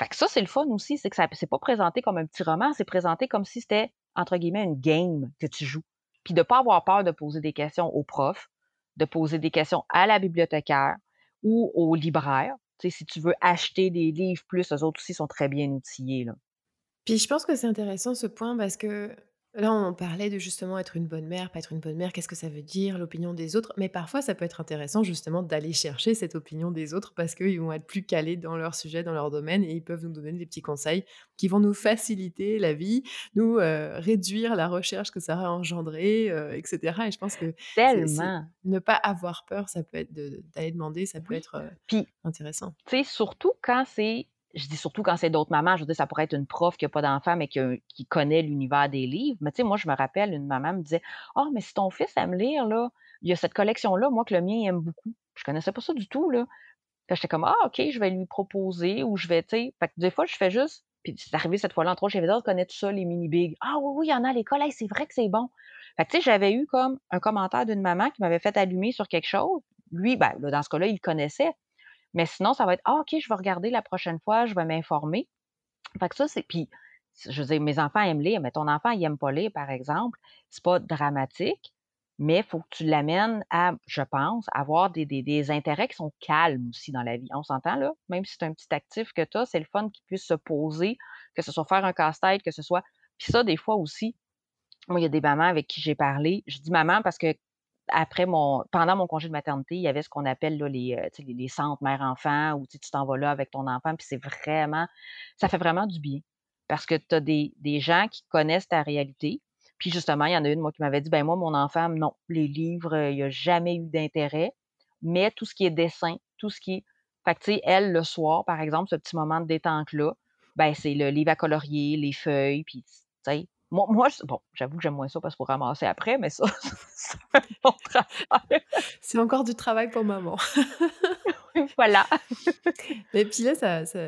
Speaker 2: Fait que ça, c'est le fun aussi, c'est que ça c'est pas présenté comme un petit roman, c'est présenté comme si c'était, entre guillemets, une game que tu joues. Puis de pas avoir peur de poser des questions aux profs, de poser des questions à la bibliothécaire ou au libraire. Si tu veux acheter des livres plus, eux autres aussi sont très bien outillés. Là.
Speaker 1: Puis je pense que c'est intéressant ce point parce que Là, on parlait de justement être une bonne mère, pas être une bonne mère, qu'est-ce que ça veut dire, l'opinion des autres. Mais parfois, ça peut être intéressant justement d'aller chercher cette opinion des autres parce qu'ils vont être plus calés dans leur sujet, dans leur domaine et ils peuvent nous donner des petits conseils qui vont nous faciliter la vie, nous euh, réduire la recherche que ça va engendrer, euh, etc. Et je pense que
Speaker 2: Tellement.
Speaker 1: ne pas avoir peur, ça peut être d'aller demander, ça peut être euh, Puis, intéressant.
Speaker 2: Tu sais, surtout quand c'est je dis surtout quand c'est d'autres mamans, je veux dire, ça pourrait être une prof qui n'a pas d'enfant, mais qui, connaît l'univers des livres. Mais tu sais, moi, je me rappelle, une maman me disait Ah, oh, mais si ton fils aime lire, là, il y a cette collection-là, moi, que le mien aime beaucoup. Je connaissais pas ça du tout, là. j'étais comme Ah, OK, je vais lui proposer ou je vais, tu sais. Que des fois, je fais juste. Puis c'est arrivé cette fois-là, entre autres, j'avais dit, connais tout ça, les mini-bigs? Ah oui, oui, il y en a à l'école, c'est vrai que c'est bon. Fait tu sais, j'avais eu comme un commentaire d'une maman qui m'avait fait allumer sur quelque chose. Lui, ben, dans ce cas-là, il connaissait. Mais sinon, ça va être, ah, OK, je vais regarder la prochaine fois, je vais m'informer. Fait que ça, c'est. Puis, je veux dire, mes enfants aiment lire, mais ton enfant, il n'aime pas lire, par exemple. C'est pas dramatique, mais il faut que tu l'amènes à, je pense, avoir des, des, intérêts qui sont calmes aussi dans la vie. On s'entend, là? Même si c'est un petit actif que tu as, c'est le fun qu'il puisse se poser, que ce soit faire un casse-tête, que ce soit. Puis ça, des fois aussi, moi, il y a des mamans avec qui j'ai parlé. Je dis maman parce que après mon, pendant mon congé de maternité, il y avait ce qu'on appelle là, les, euh, les, centres mère-enfant où tu t'en vas là avec ton enfant, puis c'est vraiment, ça fait vraiment du bien. Parce que tu as des, gens qui connaissent ta réalité. Puis justement, il y en a une, moi, qui m'avait dit, ben moi, mon enfant, non, les livres, il n'y a jamais eu d'intérêt, mais tout ce qui est dessin, tout ce qui est. Fait que, tu sais, elle, le soir, par exemple, ce petit moment de détente-là, ben c'est le livre à colorier, les feuilles, puis, tu sais, moi, moi bon, j'avoue que j'aime moins ça parce faut ramasser après, mais ça, c'est un bon
Speaker 1: travail. C'est encore du travail pour maman.
Speaker 2: voilà.
Speaker 1: Mais puis là, ça, ça,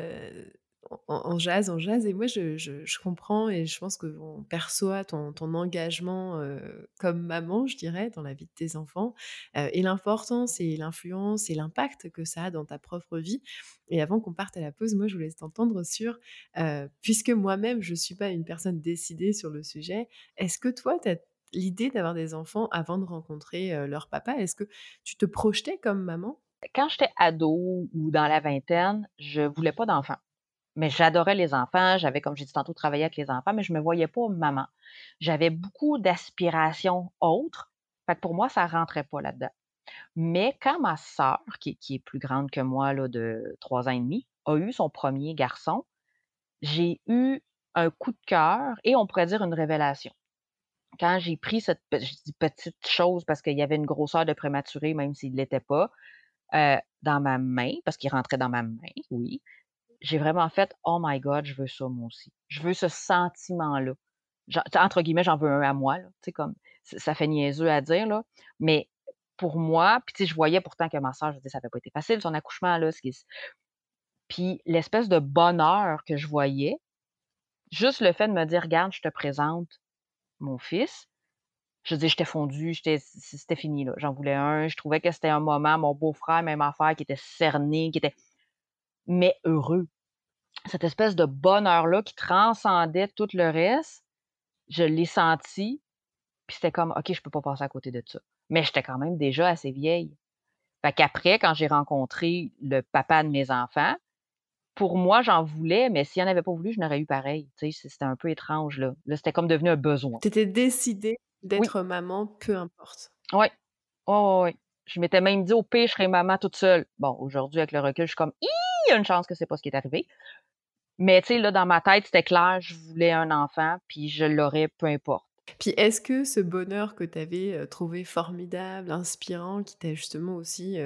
Speaker 1: on, jase, on jase. Et moi, je, comprends et je pense qu'on perçoit ton, engagement euh, comme maman, je dirais, dans la vie de tes enfants, euh, et l'importance et l'influence et l'impact que ça a dans ta propre vie. Et avant qu'on parte à la pause, moi, je voulais t'entendre sur, euh, puisque moi-même, je ne suis pas une personne décidée sur le sujet, est-ce que toi, tu as l'idée d'avoir des enfants avant de rencontrer leur papa? Est-ce que tu te projetais comme maman?
Speaker 2: Quand j'étais ado ou dans la vingtaine, je voulais pas d'enfants. Mais j'adorais les enfants. J'avais, comme j'ai dit tantôt, travaillé avec les enfants, mais je ne me voyais pas maman. J'avais beaucoup d'aspirations autres. Fait que pour moi, ça ne rentrait pas là-dedans. Mais quand ma sœur, qui, est plus grande que moi là, de trois ans et demi, a eu son premier garçon, j'ai eu un coup de cœur et on pourrait dire une révélation. Quand j'ai pris cette petite chose parce qu'il y avait une grosseur de prématuré, même s'il ne l'était pas, euh, dans ma main, parce qu'il rentrait dans ma main, oui, j'ai vraiment fait Oh my God, je veux ça moi aussi. Je veux ce sentiment-là. Entre guillemets, j'en veux un à moi. Là, comme, ça fait niaiseux à dire, là. mais pour moi, puis je voyais pourtant que ma soeur, je disais, ça n'avait pas été facile, son accouchement, là. Puis l'espèce de bonheur que je voyais, juste le fait de me dire, regarde, je te présente mon fils, je dis, j'étais fondue, c'était fini, là. J'en voulais un. Je trouvais que c'était un moment, mon beau-frère, même affaire, qui était cerné, qui était mais heureux. Cette espèce de bonheur-là qui transcendait tout le reste, je l'ai senti, puis c'était comme, OK, je peux pas passer à côté de ça. Mais j'étais quand même déjà assez vieille. Fait qu'après, quand j'ai rencontré le papa de mes enfants, pour moi, j'en voulais, mais s'il en avait pas voulu, je n'aurais eu pareil. C'était un peu étrange, là. Là, c'était comme devenu un besoin.
Speaker 1: Tu étais décidée
Speaker 2: Oui.
Speaker 1: d'être maman, peu importe.
Speaker 2: Ouais, ouais, ouais. Je m'étais même dit: «Au pire, je serai maman toute seule». Bon, aujourd'hui, avec le recul, je suis comme: «Hi! Il y a une chance que c'est pas ce qui est arrivé». Mais tu sais, là, dans ma tête, c'était clair, je voulais un enfant, puis je l'aurais, peu importe.
Speaker 1: Puis est-ce que ce bonheur que tu avais, trouvé formidable, inspirant, qui t'a justement aussi,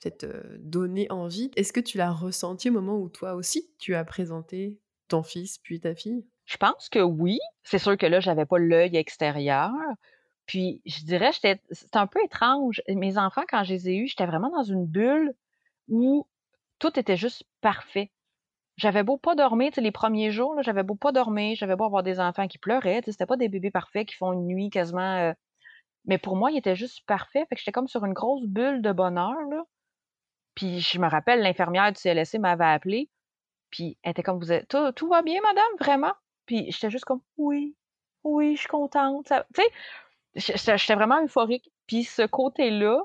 Speaker 1: peut-être, donné envie, est-ce que tu l'as ressenti au moment où toi aussi, tu as présenté ton fils puis ta fille?
Speaker 2: Je pense que oui. C'est sûr que là, j'avais pas l'œil extérieur. Puis je dirais, c'était un peu étrange. Mes enfants, quand je les ai eus, j'étais vraiment dans une bulle où tout était juste parfait. J'avais beau pas dormir, les premiers jours, j'avais beau pas dormir, j'avais beau avoir des enfants qui pleuraient, c'était pas des bébés parfaits qui font une nuit quasiment, heu mais pour moi, ils étaient juste parfaits. Fait que j'étais comme sur une grosse bulle de bonheur, là. Puis je me rappelle, l'infirmière du CLSC m'avait appelée, puis elle était comme: «Vous êtes tout tout va bien madame, vraiment?» Puis j'étais juste comme: «Oui, oui, je suis contente». Tu sais, j'étais vraiment euphorique. Puis ce côté-là,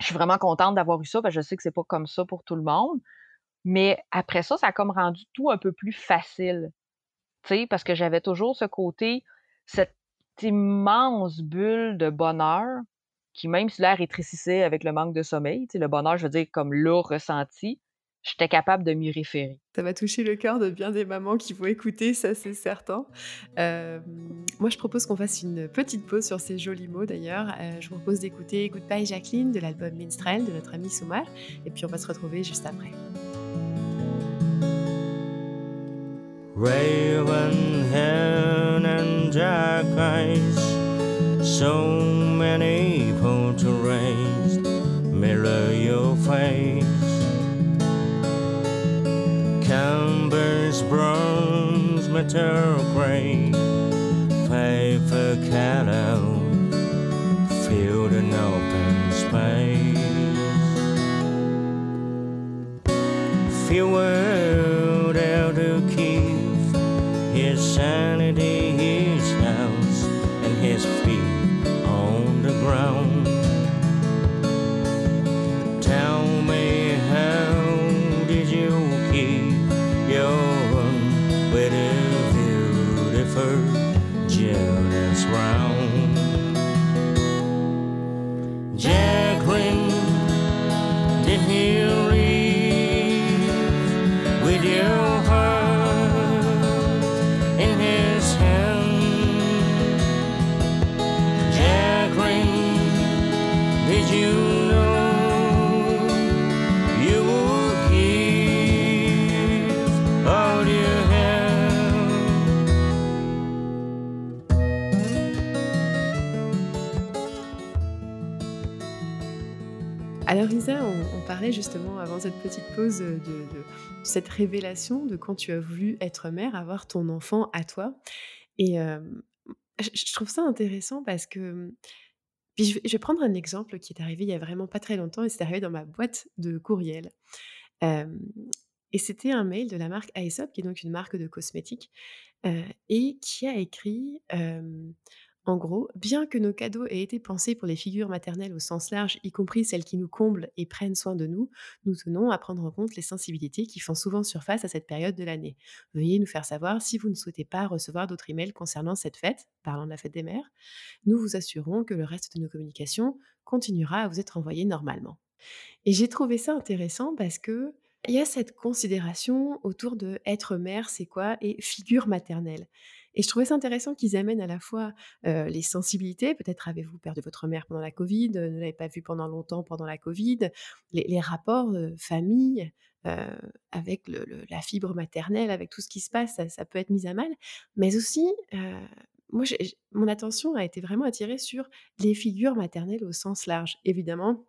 Speaker 2: je suis vraiment contente d'avoir eu ça, parce que je sais que c'est pas comme ça pour tout le monde. Mais après ça, ça a comme rendu tout un peu plus facile. Tu sais, parce que j'avais toujours ce côté, cette immense bulle de bonheur qui, même si l'air rétrécissait avec le manque de sommeil, tu sais, le bonheur, je veux dire, comme là, ressenti, j'étais capable de m'y référer.
Speaker 1: Ça va toucher le cœur de bien des mamans qui vont écouter, ça c'est certain. Moi je propose qu'on fasse une petite pause sur ces jolis mots d'ailleurs. Heu, je vous propose d'écouter Goodbye Jacqueline de l'album Minstrel de notre amie Soumar et puis on va se retrouver juste après.
Speaker 3: And eyes, so many portraits mirror your face. Canvas bronze, metal gray, paper cutout, filled an open space. Few
Speaker 1: justement avant cette petite pause de, de- cette révélation de quand tu as voulu être mère, avoir ton enfant à toi. Et euh, je, trouve ça intéressant parce que... Puis je vais, prendre un exemple qui est arrivé il y a vraiment pas très longtemps et c'est arrivé dans ma boîte de courriel. Euh, et c'était un mail de la marque Aesop, qui est donc une marque de cosmétiques, euh, et qui a écrit, euh, en gros, bien que nos cadeaux aient été pensés pour les figures maternelles au sens large, y compris celles qui nous comblent et prennent soin de nous, nous tenons à prendre en compte les sensibilités qui font souvent surface à cette période de l'année. Veuillez nous faire savoir si vous ne souhaitez pas recevoir d'autres emails concernant cette fête, parlant de la fête des mères. Nous vous assurons que le reste de nos communications continuera à vous être envoyé normalement. Et j'ai trouvé ça intéressant parce que il y a cette considération autour de être mère, c'est quoi? Et figure maternelle. Et je trouvais ça intéressant qu'ils amènent à la fois les sensibilités, peut-être avez-vous perdu votre mère pendant la Covid, ne l'avez pas vue pendant longtemps pendant la Covid, les, rapports euh, famille avec la fibre maternelle, avec tout ce qui se passe, ça, peut être mis à mal, mais aussi, moi, mon attention a été vraiment attirée sur les figures maternelles au sens large. Évidemment,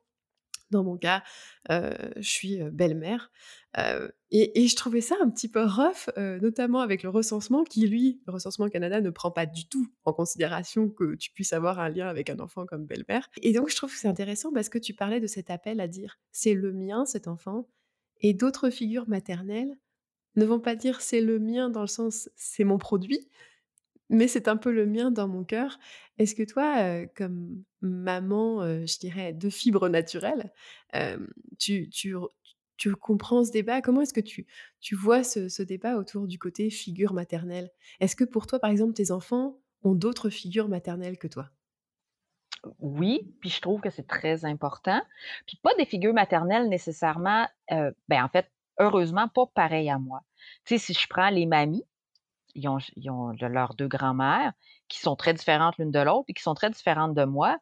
Speaker 1: dans mon cas, je suis, belle-mère, et je trouvais ça un petit peu rough, notamment avec le recensement qui, lui, le recensement Canada ne prend pas du tout en considération que tu puisses avoir un lien avec un enfant comme belle-mère et donc je trouve que c'est intéressant parce que tu parlais de cet appel à dire: «C'est le mien cet enfant» et d'autres figures maternelles ne vont pas dire: «C'est le mien» dans le sens: «C'est mon produit», mais c'est un peu le mien dans mon cœur. Est-ce que toi, comme maman, je dirais de fibre naturelle, hem, tu tu tu comprends ce débat? Comment est-ce que tu tu vois ce ce débat autour du côté figure maternelle? Est-ce que pour toi, par exemple, tes enfants ont d'autres figures maternelles que toi?
Speaker 2: Oui, puis je trouve que c'est très important. Puis pas des figures maternelles nécessairement, ben, en fait, heureusement, pas pareilles à moi. Tu sais, si je prends les mamies, ils ont leurs 2 grands-mères qui sont très différentes l'une de l'autre et qui sont très différentes de moi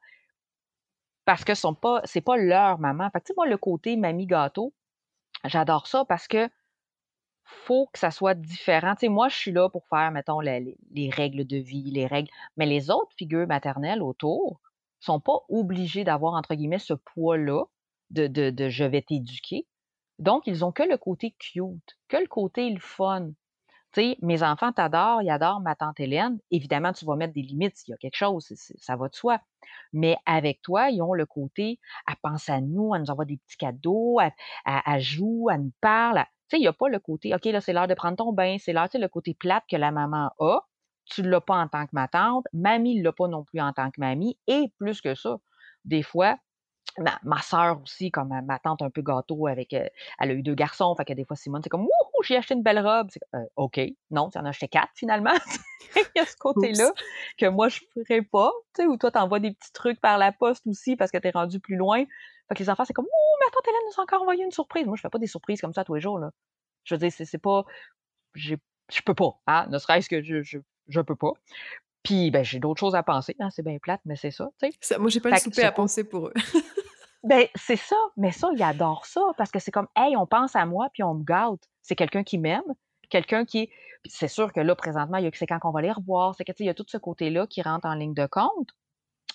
Speaker 2: parce que sont pas c'est pas leur maman. Fait que moi, le côté mamie gâteau, j'adore ça parce que faut que ça soit différent. Tu sais, moi, je suis là pour faire, mettons, les les règles de vie, les règles mais les autres figures maternelles autour sont pas obligées d'avoir, entre guillemets, «ce poids-là» de de de «je vais t'éduquer». Donc ils ont que le côté cute, que le côté le fun. Mes enfants t'adorent, ils adorent ma tante Hélène. Évidemment, tu vas mettre des limites s'il y a quelque chose, ça va de soi. Mais avec toi, ils ont le côté, elle pense à nous, elle nous envoie des petits cadeaux, elle elle joue, elle nous parle, tu sais, il y a pas le côté: «OK, là, c'est l'heure de prendre ton bain», c'est l'heure tu sais, le côté plate que la maman a, tu l'as pas en tant que ma tante, mamie l'a pas non plus en tant que mamie et plus que ça, des fois, ma ma sœur aussi, comme ma ma tante un peu gâteau avec, heu, elle a eu 2 garçons, fait que des fois Simone, c'est comme: «Wouhou, j'ai acheté une belle robe». C'est comme: «Heu, OK, non, tu en as acheté 4 finalement». Il y a ce côté-là
Speaker 1: Oups.
Speaker 2: que moi je ferais pas, tu sais, ou toi tu envoies des petits trucs par la poste aussi parce que tu es rendu plus loin. Fait que les enfants, c'est comme: «Ouh, ma tante Hélène nous a encore envoyé une surprise». Moi, je fais pas des surprises comme ça tous les jours, là. Je veux dire, c'est c'est pas j'ai je peux pas, hein, ne serait-ce que je je je peux pas. Puis, ben, j'ai d'autres choses à penser, hein, c'est bien plate, mais c'est ça, tu sais.
Speaker 1: Ça moi, j'ai pas le
Speaker 2: Fait que
Speaker 1: souper à penser pour eux.
Speaker 2: Ben, c'est ça, mais ça, ils adorent ça parce que c'est comme: «Hey, on pense à moi puis on me gâte». C'est quelqu'un qui m'aime, quelqu'un qui est c'est sûr que là, présentement, il c'est quand qu'on va les revoir, c'est que, il y a tout ce côté-là qui rentre en ligne de compte.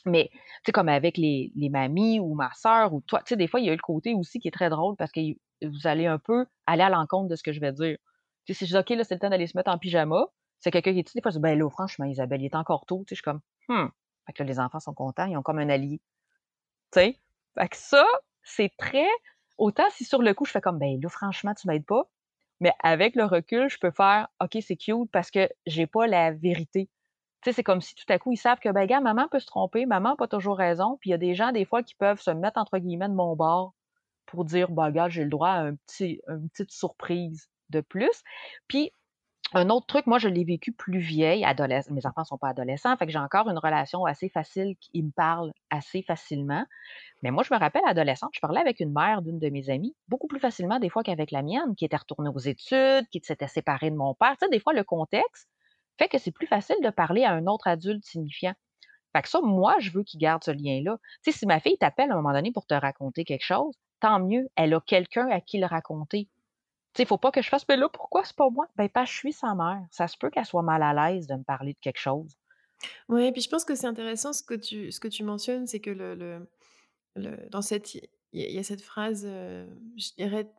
Speaker 2: Mais, tu sais, comme avec les les mamies ou ma sœur ou toi, tu sais, des fois, il y a le côté aussi qui est très drôle parce que vous allez un peu aller à l'encontre de ce que je vais dire. Tu sais, si je dis: «OK, là, c'est le temps d'aller se mettre en pyjama», c'est quelqu'un qui dit des fois, «Ben là, franchement, Isabelle, il est encore tôt». Tu sais, je suis comme: «Mmh». Fait que là, les enfants sont contents, ils ont comme un allié, tu sais? Fait que ça, c'est très autant si sur le coup, je fais comme: «Ben là, franchement, tu m'aides pas», mais avec le recul, je peux faire: «OK, c'est cute parce que j'ai pas la vérité». Tu sais, c'est comme si tout à coup, ils savent que, ben, regarde, maman peut se tromper, maman a pas toujours raison, puis il y a des gens, des fois, qui peuvent se mettre, entre guillemets, «de mon bord» pour dire: «Ben, regarde, j'ai le droit à un petit une petite surprise de plus». Puis, un autre truc, moi, je l'ai vécu plus vieille, adolesc mes enfants sont pas adolescents, fait que j'ai encore une relation assez facile, ils me parlent assez facilement. Mais moi, je me rappelle adolescente, je parlais avec une mère d'une de mes amies, beaucoup plus facilement des fois qu'avec la mienne, qui était retournée aux études, qui s'était séparée de mon père. Tu sais, des fois, le contexte fait que c'est plus facile de parler à un autre adulte signifiant. Fait que ça, moi, je veux qu'il garde ce lien-là. Tu sais, si ma fille t'appelle à un moment donné pour te raconter quelque chose, tant mieux, elle a quelqu'un à qui le raconter. Sais, faut pas que je fasse: «Mais là, pourquoi c'est pas moi?» ben, que je suis sa mère. Ça se peut qu'elle soit mal à l'aise de me parler de quelque chose.
Speaker 1: Ouais, puis je pense que c'est intéressant ce que tu ce que tu mentionnes, c'est que le le le dans cette il y a cette phrase, heu, je dirais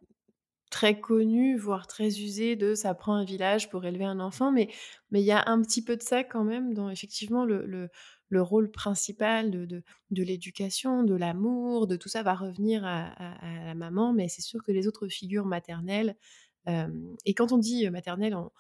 Speaker 1: très connue, voire très usée de «ça prend un village pour élever un enfant», mais mais il y a un petit peu de ça quand même dans effectivement le le le rôle principal de de l'éducation, de l'amour, de tout ça va revenir à la maman, mais c'est sûr que les autres figures maternelles, et quand on dit, maternelle, on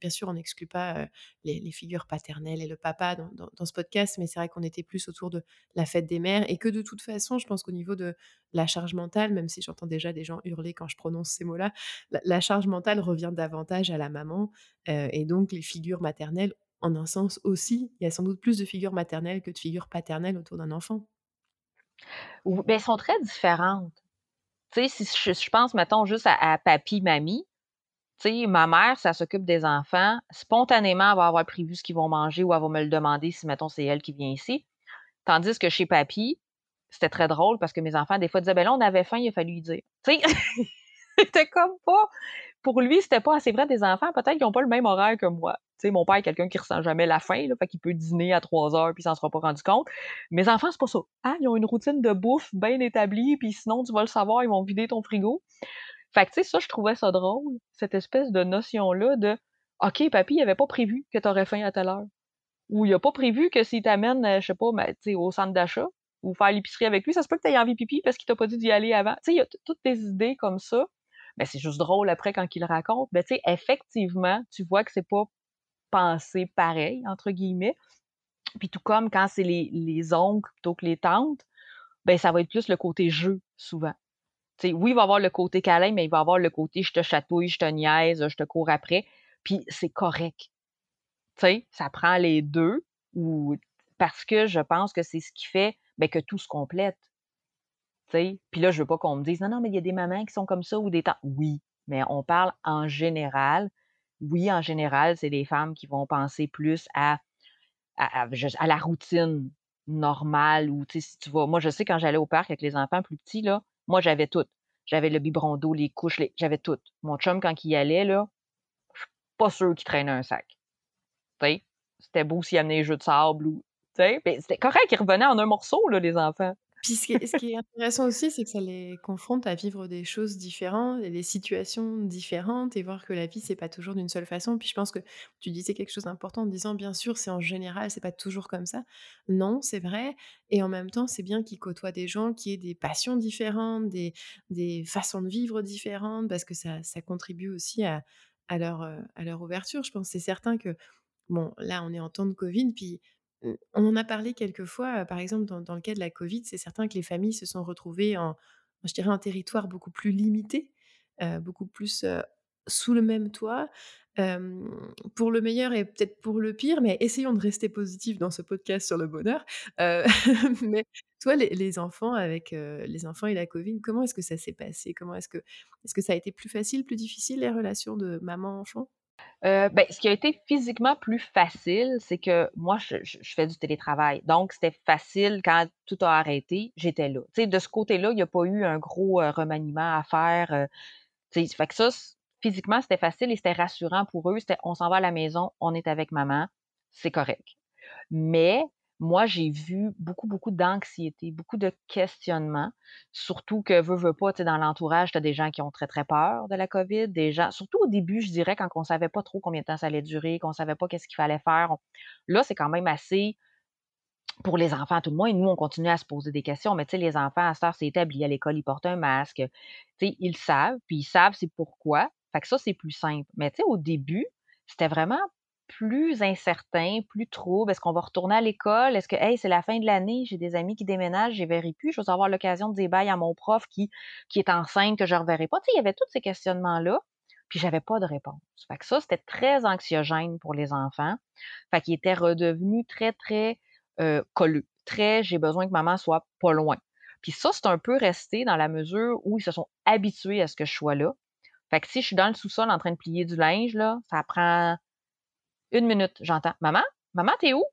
Speaker 1: bien sûr, on n'exclut pas, les figures paternelles et le papa dans ce podcast, mais c'est vrai qu'on était plus autour de la fête des mères et que de toute façon, je pense qu'au niveau de la charge mentale, même si j'entends déjà des gens hurler quand je prononce ces mots-là, la charge mentale revient davantage à la maman, et donc les figures maternelles, en un sens aussi, il y a sans doute plus de figures maternelles que de figures paternelles autour d'un enfant.
Speaker 2: Ou ben, elles sont très différentes. Tu sais, si je pense, mettons, juste à papi, mamie, tu sais, ma mère, ça s'occupe des enfants, spontanément, elle va avoir prévu ce qu'ils vont manger ou elle va me le demander si, mettons, c'est elle qui vient ici. Tandis que chez papi, c'était très drôle parce que mes enfants, des fois, disaient: «Ben là, on avait faim, il a fallu lui dire». Tu sais? C'était comme pas pour lui, c'était pas assez vrai des enfants, peut-être qu'ils ont pas le même horaire que moi. Mon père est quelqu'un qui ressent jamais la faim, là, fait qu'il peut dîner à 3:00 puis il s'en sera pas rendu compte. Mes enfants, c'est pas ça. Hein, ils ont une routine de bouffe bien établie, puis sinon, tu vas le savoir, ils vont vider ton frigo. Fait que, tu sais, ça, je trouvais ça drôle, cette espèce de notion-là de: «OK, papy, il avait pas prévu que tu aurais faim à telle heure» ou il a pas prévu que s'il t'amène, heu, je sais pas, ben, tu sais, au centre d'achat ou faire l'épicerie avec lui, ça se peut que tu aies envie pipi parce qu'il t'a pas dit d'y aller avant. Tu sais, il y a toutes des idées comme ça. Mais c'est juste drôle après quand il raconte. Mais tu sais, effectivement, tu vois que c'est pas penser pareil, entre guillemets. Puis tout comme quand c'est les, les oncles plutôt que les tantes, ben ça va être plus le côté jeu, souvent. sais, oui, il va avoir le côté câlin, mais il va avoir le côté je te chatouille, je te niaise, je te cours après. Puis c'est correct. Tu sais, ça prend les deux ou parce que je pense que c'est ce qui fait ben, que tout se complète. Puis là, je veux pas qu'on me dise non, non, mais il y a des mamans qui sont comme ça ou des temps. Oui, mais on parle en général. Oui, en général, c'est des femmes qui vont penser plus à, à, la routine normale ou si tu vas. Moi, je sais quand j'allais au parc avec les enfants plus petits, là, moi j'avais tout. J'avais le biberon d'eau, les couches, j'avais tout. Mon chum, quand il y allait, là, je suis pas sûr qu'il traînait un sac. C'était beau s'il amenait des jeux de sable ou. C'était correct, ils revenaient en un morceau, là, les enfants.
Speaker 1: Puis ce qui, est, intéressant aussi, c'est que ça les confronte à vivre des choses différentes des situations différentes et voir que la vie, c'est pas toujours d'une seule façon. Puis je pense que tu disais quelque chose d'important en disant, bien sûr, c'est en général, c'est pas toujours comme ça. Non, c'est vrai. Et en même temps, c'est bien qu'ils côtoient des gens qui aient des passions différentes, des, des façons de vivre différentes, parce que ça, ça contribue aussi à, à, leur, à leur ouverture. Je pense c'est certain que, bon, là, on est en temps de Covid, puis on en a parlé quelques fois, par exemple, dans, le cas de la Covid, c'est certain que les familles se sont retrouvées en, je dirais, un territoire beaucoup plus limité, beaucoup plus sous le même toit, pour le meilleur et peut-être pour le pire, mais essayons de rester positifs dans ce podcast sur le bonheur. mais toi, les, enfants avec les enfants et la Covid, comment est-ce que ça s'est passé? Comment est-ce que, est-ce que ça a été plus facile, plus difficile les relations de maman-enfant?
Speaker 2: Euh, ben, ce qui a été physiquement plus facile, c'est que moi, je, fais du télétravail. Donc, c'était facile quand tout a arrêté, j'étais là. Tu sais, de ce côté-là, il n'y a pas eu un gros euh, remaniement à faire. Euh, fait que ça, physiquement, c'était facile et c'était rassurant pour eux. C'était on s'en va à la maison, on est avec maman, c'est correct. Mais moi, j'ai vu beaucoup, beaucoup d'anxiété, beaucoup de questionnements, surtout que, veux, veux pas, tu dans l'entourage, tu as des gens qui ont très, très peur de la COVID, des gens, surtout au début, je dirais, quand on savait pas trop combien de temps ça allait durer, qu'on savait pas qu'est-ce qu'il fallait faire. Là, c'est quand même assez, pour les enfants, tout le moins, nous, on continue à se poser des questions, mais tu sais, les enfants, à ce c'est établi, à l'école, ils portent un masque, tu sais, ils savent, puis ils savent c'est pourquoi. Fait que ça, c'est plus simple. Mais tu sais, au début, c'était vraiment plus incertain, plus trouble. Est-ce qu'on va retourner à l'école? Est-ce que, hey, c'est la fin de l'année, j'ai des amis qui déménagent, je verrai plus, je vais avoir l'occasion de dire bye à mon prof qui, qui est enceinte, que je ne reverrai pas. Tu sais, il y avait tous ces questionnements-là, puis j'avais pas de réponse. Fait que ça, c'était très anxiogène pour les enfants. Fait qu'ils étaient redevenus très, très euh, colleux. Très, j'ai besoin que maman soit pas loin. Puis ça, c'est un peu resté dans la mesure où ils se sont habitués à ce que je sois là. Fait que si je suis dans le sous-sol en train de plier du linge, là, ça prend une minute, j'entends Maman, maman, t'es où?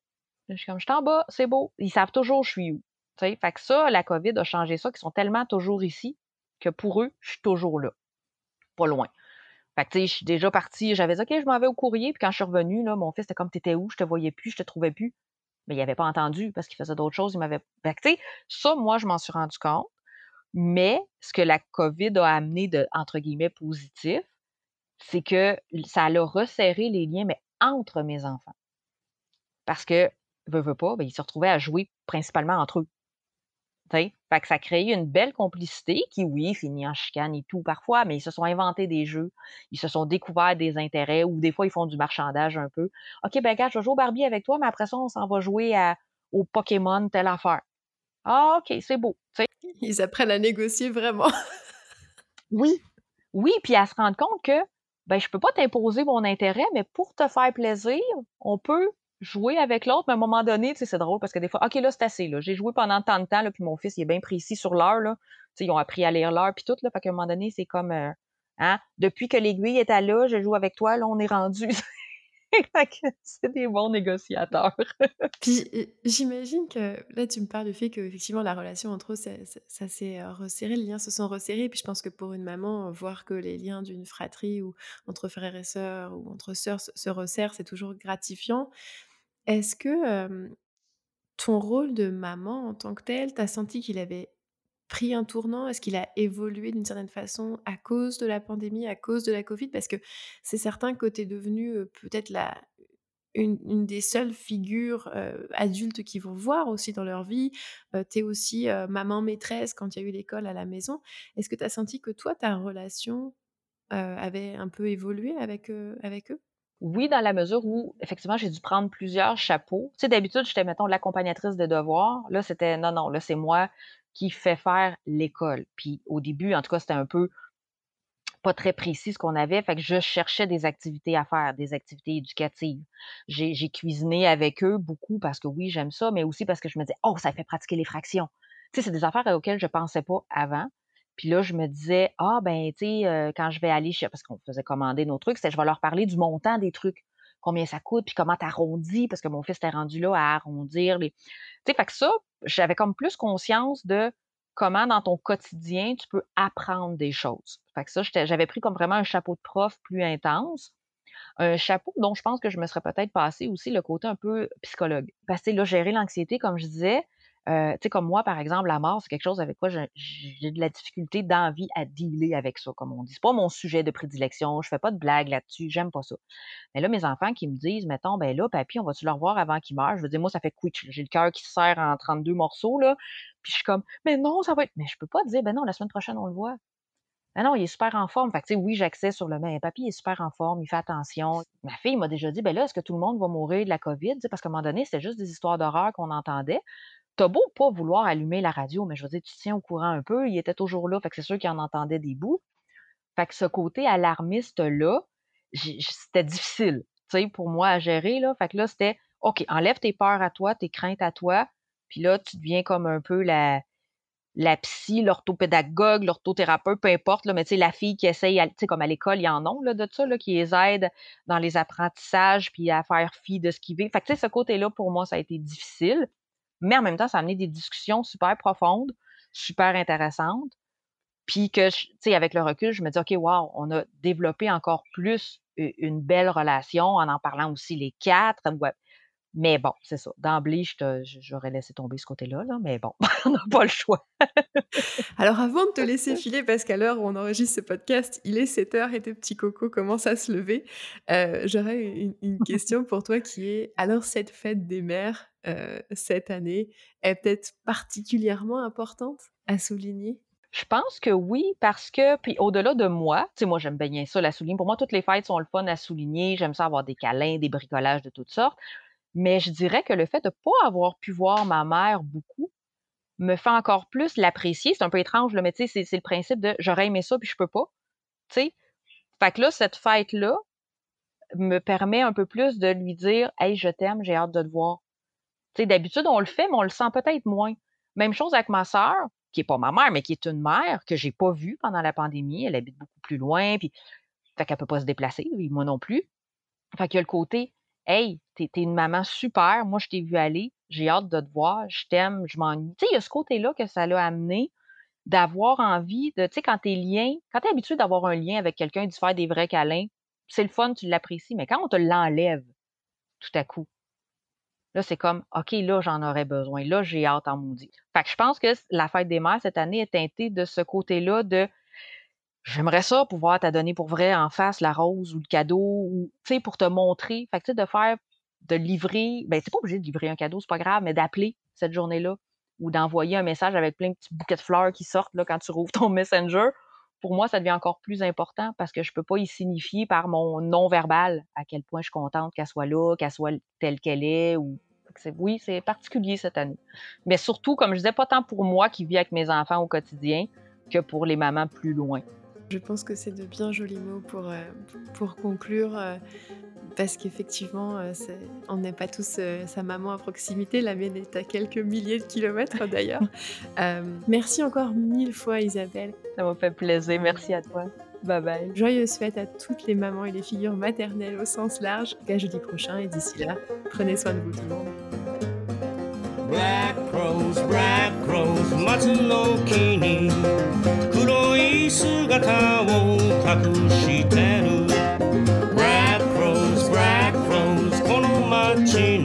Speaker 2: Je suis comme, je suis bas, c'est beau. Ils savent toujours je suis où. Fait que ça, la COVID a changé ça, qu'ils sont tellement toujours ici que pour eux, je suis toujours là. Pas loin. Fait que, tu sais, je suis déjà partie, j'avais dit, OK, je m'en vais au courrier, puis quand je suis revenue, là, mon fils était comme, t'étais où? Je te voyais plus, je te trouvais plus. Mais il avait pas entendu parce qu'il faisait d'autres choses, il m'avait. Fait que, tu sais, ça, moi, je m'en suis rendu compte. Mais ce que la COVID a amené de, entre guillemets, positif, c'est que ça a resserré les liens, mais entre mes enfants. Parce que, veut, veut pas, ben, ils se retrouvaient à jouer principalement entre eux. Fait que ça a créé une belle complicité qui, oui, finit en chicane et tout parfois, mais ils se sont inventés des jeux, ils se sont découverts des intérêts ou des fois ils font du marchandage un peu. OK, ben regarde, je vais jouer au Barbie avec toi, mais après ça, on s'en va jouer à, au Pokémon, telle affaire. Ah, OK, c'est beau.
Speaker 1: Ils apprennent à négocier vraiment.
Speaker 2: oui. Oui, puis à se rendre compte que ben, je peux pas t'imposer mon intérêt, mais pour te faire plaisir, on peut jouer avec l'autre, mais à un moment donné, tu sais, c'est drôle parce que des fois, OK, là, c'est assez, là. J'ai joué pendant tant de temps, là, puis mon fils, il est bien précis sur l'heure, là. Tu sais, ils ont appris à lire l'heure, puis tout, là. Fait qu'à un moment donné, c'est comme, euh, hein, depuis que l'aiguille est à là, je joue avec toi, là, on est rendu. c'est des bons négociateurs.
Speaker 1: Puis j'imagine que là, tu me parles du fait qu'effectivement, la relation entre eux, ça, s'est euh, resserré, les liens se sont resserrés. Puis je pense que pour une maman, voir que les liens d'une fratrie ou entre frères et sœurs ou entre sœurs se resserrent, c'est toujours gratifiant. Est-ce que ton rôle de maman en tant que tel, tu as senti qu'il avait pris un tournant? Est-ce qu'il a évolué d'une certaine façon à cause de la pandémie, à cause de la Covid? Parce que c'est certain que tu es devenue peut-être la, une, des seules figures adultes qu'ils vont voir aussi dans leur vie. tu es aussi maman maîtresse quand il y a eu l'école à la maison. Est-ce que tu as senti que toi, ta relation avait un peu évolué avec, avec eux?
Speaker 2: Oui, dans la mesure où, effectivement, j'ai dû prendre plusieurs chapeaux. Tu sais, d'habitude, j'étais, mettons, l'accompagnatrice de devoirs. Là, c'était non, non, là, c'est moi qui fais faire l'école. Puis au début, en tout cas, c'était un peu pas très précis ce qu'on avait. Fait que je cherchais des activités à faire, des activités éducatives. J'ai cuisiné avec eux beaucoup parce que oui, j'aime ça, mais aussi parce que je me disais, oh, ça fait pratiquer les fractions. Tu sais, c'est des affaires auxquelles je pensais pas avant. Puis là, je me disais, ah, ben, tu sais, euh, quand je vais aller chez, parce qu'on faisait commander nos trucs, je vais leur parler du montant des trucs, combien ça coûte, puis comment t'arrondis, parce que mon fils était rendu là à arrondir les. Tu sais, fait que ça, j'avais comme plus conscience de comment dans ton quotidien tu peux apprendre des choses. Fait que ça, j'avais pris comme vraiment un chapeau de prof plus intense. Un chapeau dont je pense que je me serais peut-être passé aussi le côté un peu psychologue. Parce que là, gérer l'anxiété, comme je disais, euh, tu sais, comme moi, par exemple, la mort, c'est quelque chose avec quoi j'ai de la difficulté d'envie à dealer avec ça, comme on dit. C'est pas mon sujet de prédilection, je fais pas de blagues là-dessus, j'aime pas ça. Mais là, mes enfants qui me disent, mettons, ben là, papy, on va-tu le revoir avant qu'il meure? Je veux dire, moi, ça fait quiche. J'ai le cœur qui se serre en 32 morceaux, là. Puis je suis comme, mais non, ça va être. Mais je peux pas dire, ben non, la semaine prochaine, on le voit. Ben non, il est super en forme. Fait que, tu sais, oui, j'accède sur le main. Papy est super en forme, il fait attention. Ma fille m'a déjà dit, ben là, est-ce que tout le monde va mourir de la COVID? parce qu'à un moment donné, c'était juste des histoires d'horreur qu'on entendait t'as beau pas vouloir allumer la radio, mais je veux dire, tu tiens au courant un peu, il était toujours là, fait que c'est sûr qu'il en entendait des bouts. Fait que ce côté alarmiste-là, c'était difficile, tu sais, pour moi à gérer, là. Fait que là, c'était, OK, enlève tes peurs à toi, tes craintes à toi, puis là, tu deviens comme un peu la, la psy, l'orthopédagogue, l'orthothérapeute, peu importe, là, mais tu sais, la fille qui essaye, tu sais, comme à l'école, il y en a là, de ça, là, qui les aide dans les apprentissages, puis à faire fi de ce qu'ils vivent. Fait que, tu sais, ce côté-là, pour moi, ça a été difficile mais en même temps, ça a amené des discussions super profondes, super intéressantes. Puis que, tu sais, avec le recul, je me dis, OK, wow, on a développé encore plus une belle relation en en parlant aussi les quatre. Mais bon, c'est ça. D'emblée, j'aurais laissé tomber ce côté-là, là, mais bon, on n'a pas le choix.
Speaker 1: Alors, avant de te laisser filer, parce qu'à l'heure où on enregistre ce podcast, il est 7 heures et tes petits cocos commencent à se lever, euh, j'aurais une, question pour toi qui est alors, cette fête des mères euh, cette année est peut-être particulièrement importante à souligner?
Speaker 2: Je pense que oui, parce que, puis au-delà de moi, tu sais, moi, j'aime bien ça, la souligner. Pour moi, toutes les fêtes sont le fun à souligner. J'aime ça avoir des câlins, des bricolages de toutes sortes. Mais je dirais que le fait de ne pas avoir pu voir ma mère beaucoup me fait encore plus l'apprécier. C'est un peu étrange, mais tu sais, c'est le principe de j'aurais aimé ça puis je peux pas. Tu sais. Fait que là, cette fête-là me permet un peu plus de lui dire Hey, je t'aime, j'ai hâte de te voir. Tu sais, d'habitude, on le fait, mais on le sent peut-être moins. Même chose avec ma sœur, qui n'est pas ma mère, mais qui est une mère que j'ai pas vue pendant la pandémie. Elle habite beaucoup plus loin, puis fait qu'elle peut pas se déplacer, moi non plus. Fait qu'il y a le côté Hey, t'es une maman super, moi je t'ai vu aller, j'ai hâte de te voir, je t'aime, je m'ennuie. Tu sais, il y a ce côté-là que ça l'a amené d'avoir envie de, tu sais, quand t'es lien, quand t'es habitué d'avoir un lien avec quelqu'un, de faire des vrais câlins, c'est le fun, tu l'apprécies, mais quand on te l'enlève tout à coup, là, c'est comme, OK, là, j'en aurais besoin, là, j'ai hâte en maudit. Fait que je pense que la fête des mères cette année est teintée de ce côté-là de J'aimerais ça pouvoir t'adonner pour vrai en face la rose ou le cadeau, ou, tu sais, pour te montrer. Fait que, tu sais, de faire, de livrer, ben, c'est pas obligé de livrer un cadeau, c'est pas grave, mais d'appeler cette journée-là ou d'envoyer un message avec plein de petits bouquets de fleurs qui sortent, là, quand tu rouvres ton messenger. Pour moi, ça devient encore plus important parce que je peux pas y signifier par mon non-verbal à quel point je suis contente qu'elle soit là, qu'elle soit telle qu'elle est ou oui, c'est particulier cette année. Mais surtout, comme je disais, pas tant pour moi qui vis avec mes enfants au quotidien que pour les mamans plus loin.
Speaker 1: Je pense que c'est de bien jolis mots pour, euh, pour conclure, euh, parce qu'effectivement, euh, on n'est pas tous sa maman à proximité, la mienne est à quelques milliers de kilomètres d'ailleurs. merci encore mille fois Isabelle.
Speaker 2: Ça m'a fait plaisir, merci à toi. Bye bye.
Speaker 1: Joyeuse fête à toutes les mamans et les figures maternelles au sens large. À jeudi prochain et d'ici là, prenez soin de vous tout le monde. Black crows, black crows, い姿を隠してる Black Rose, Black Rose この街の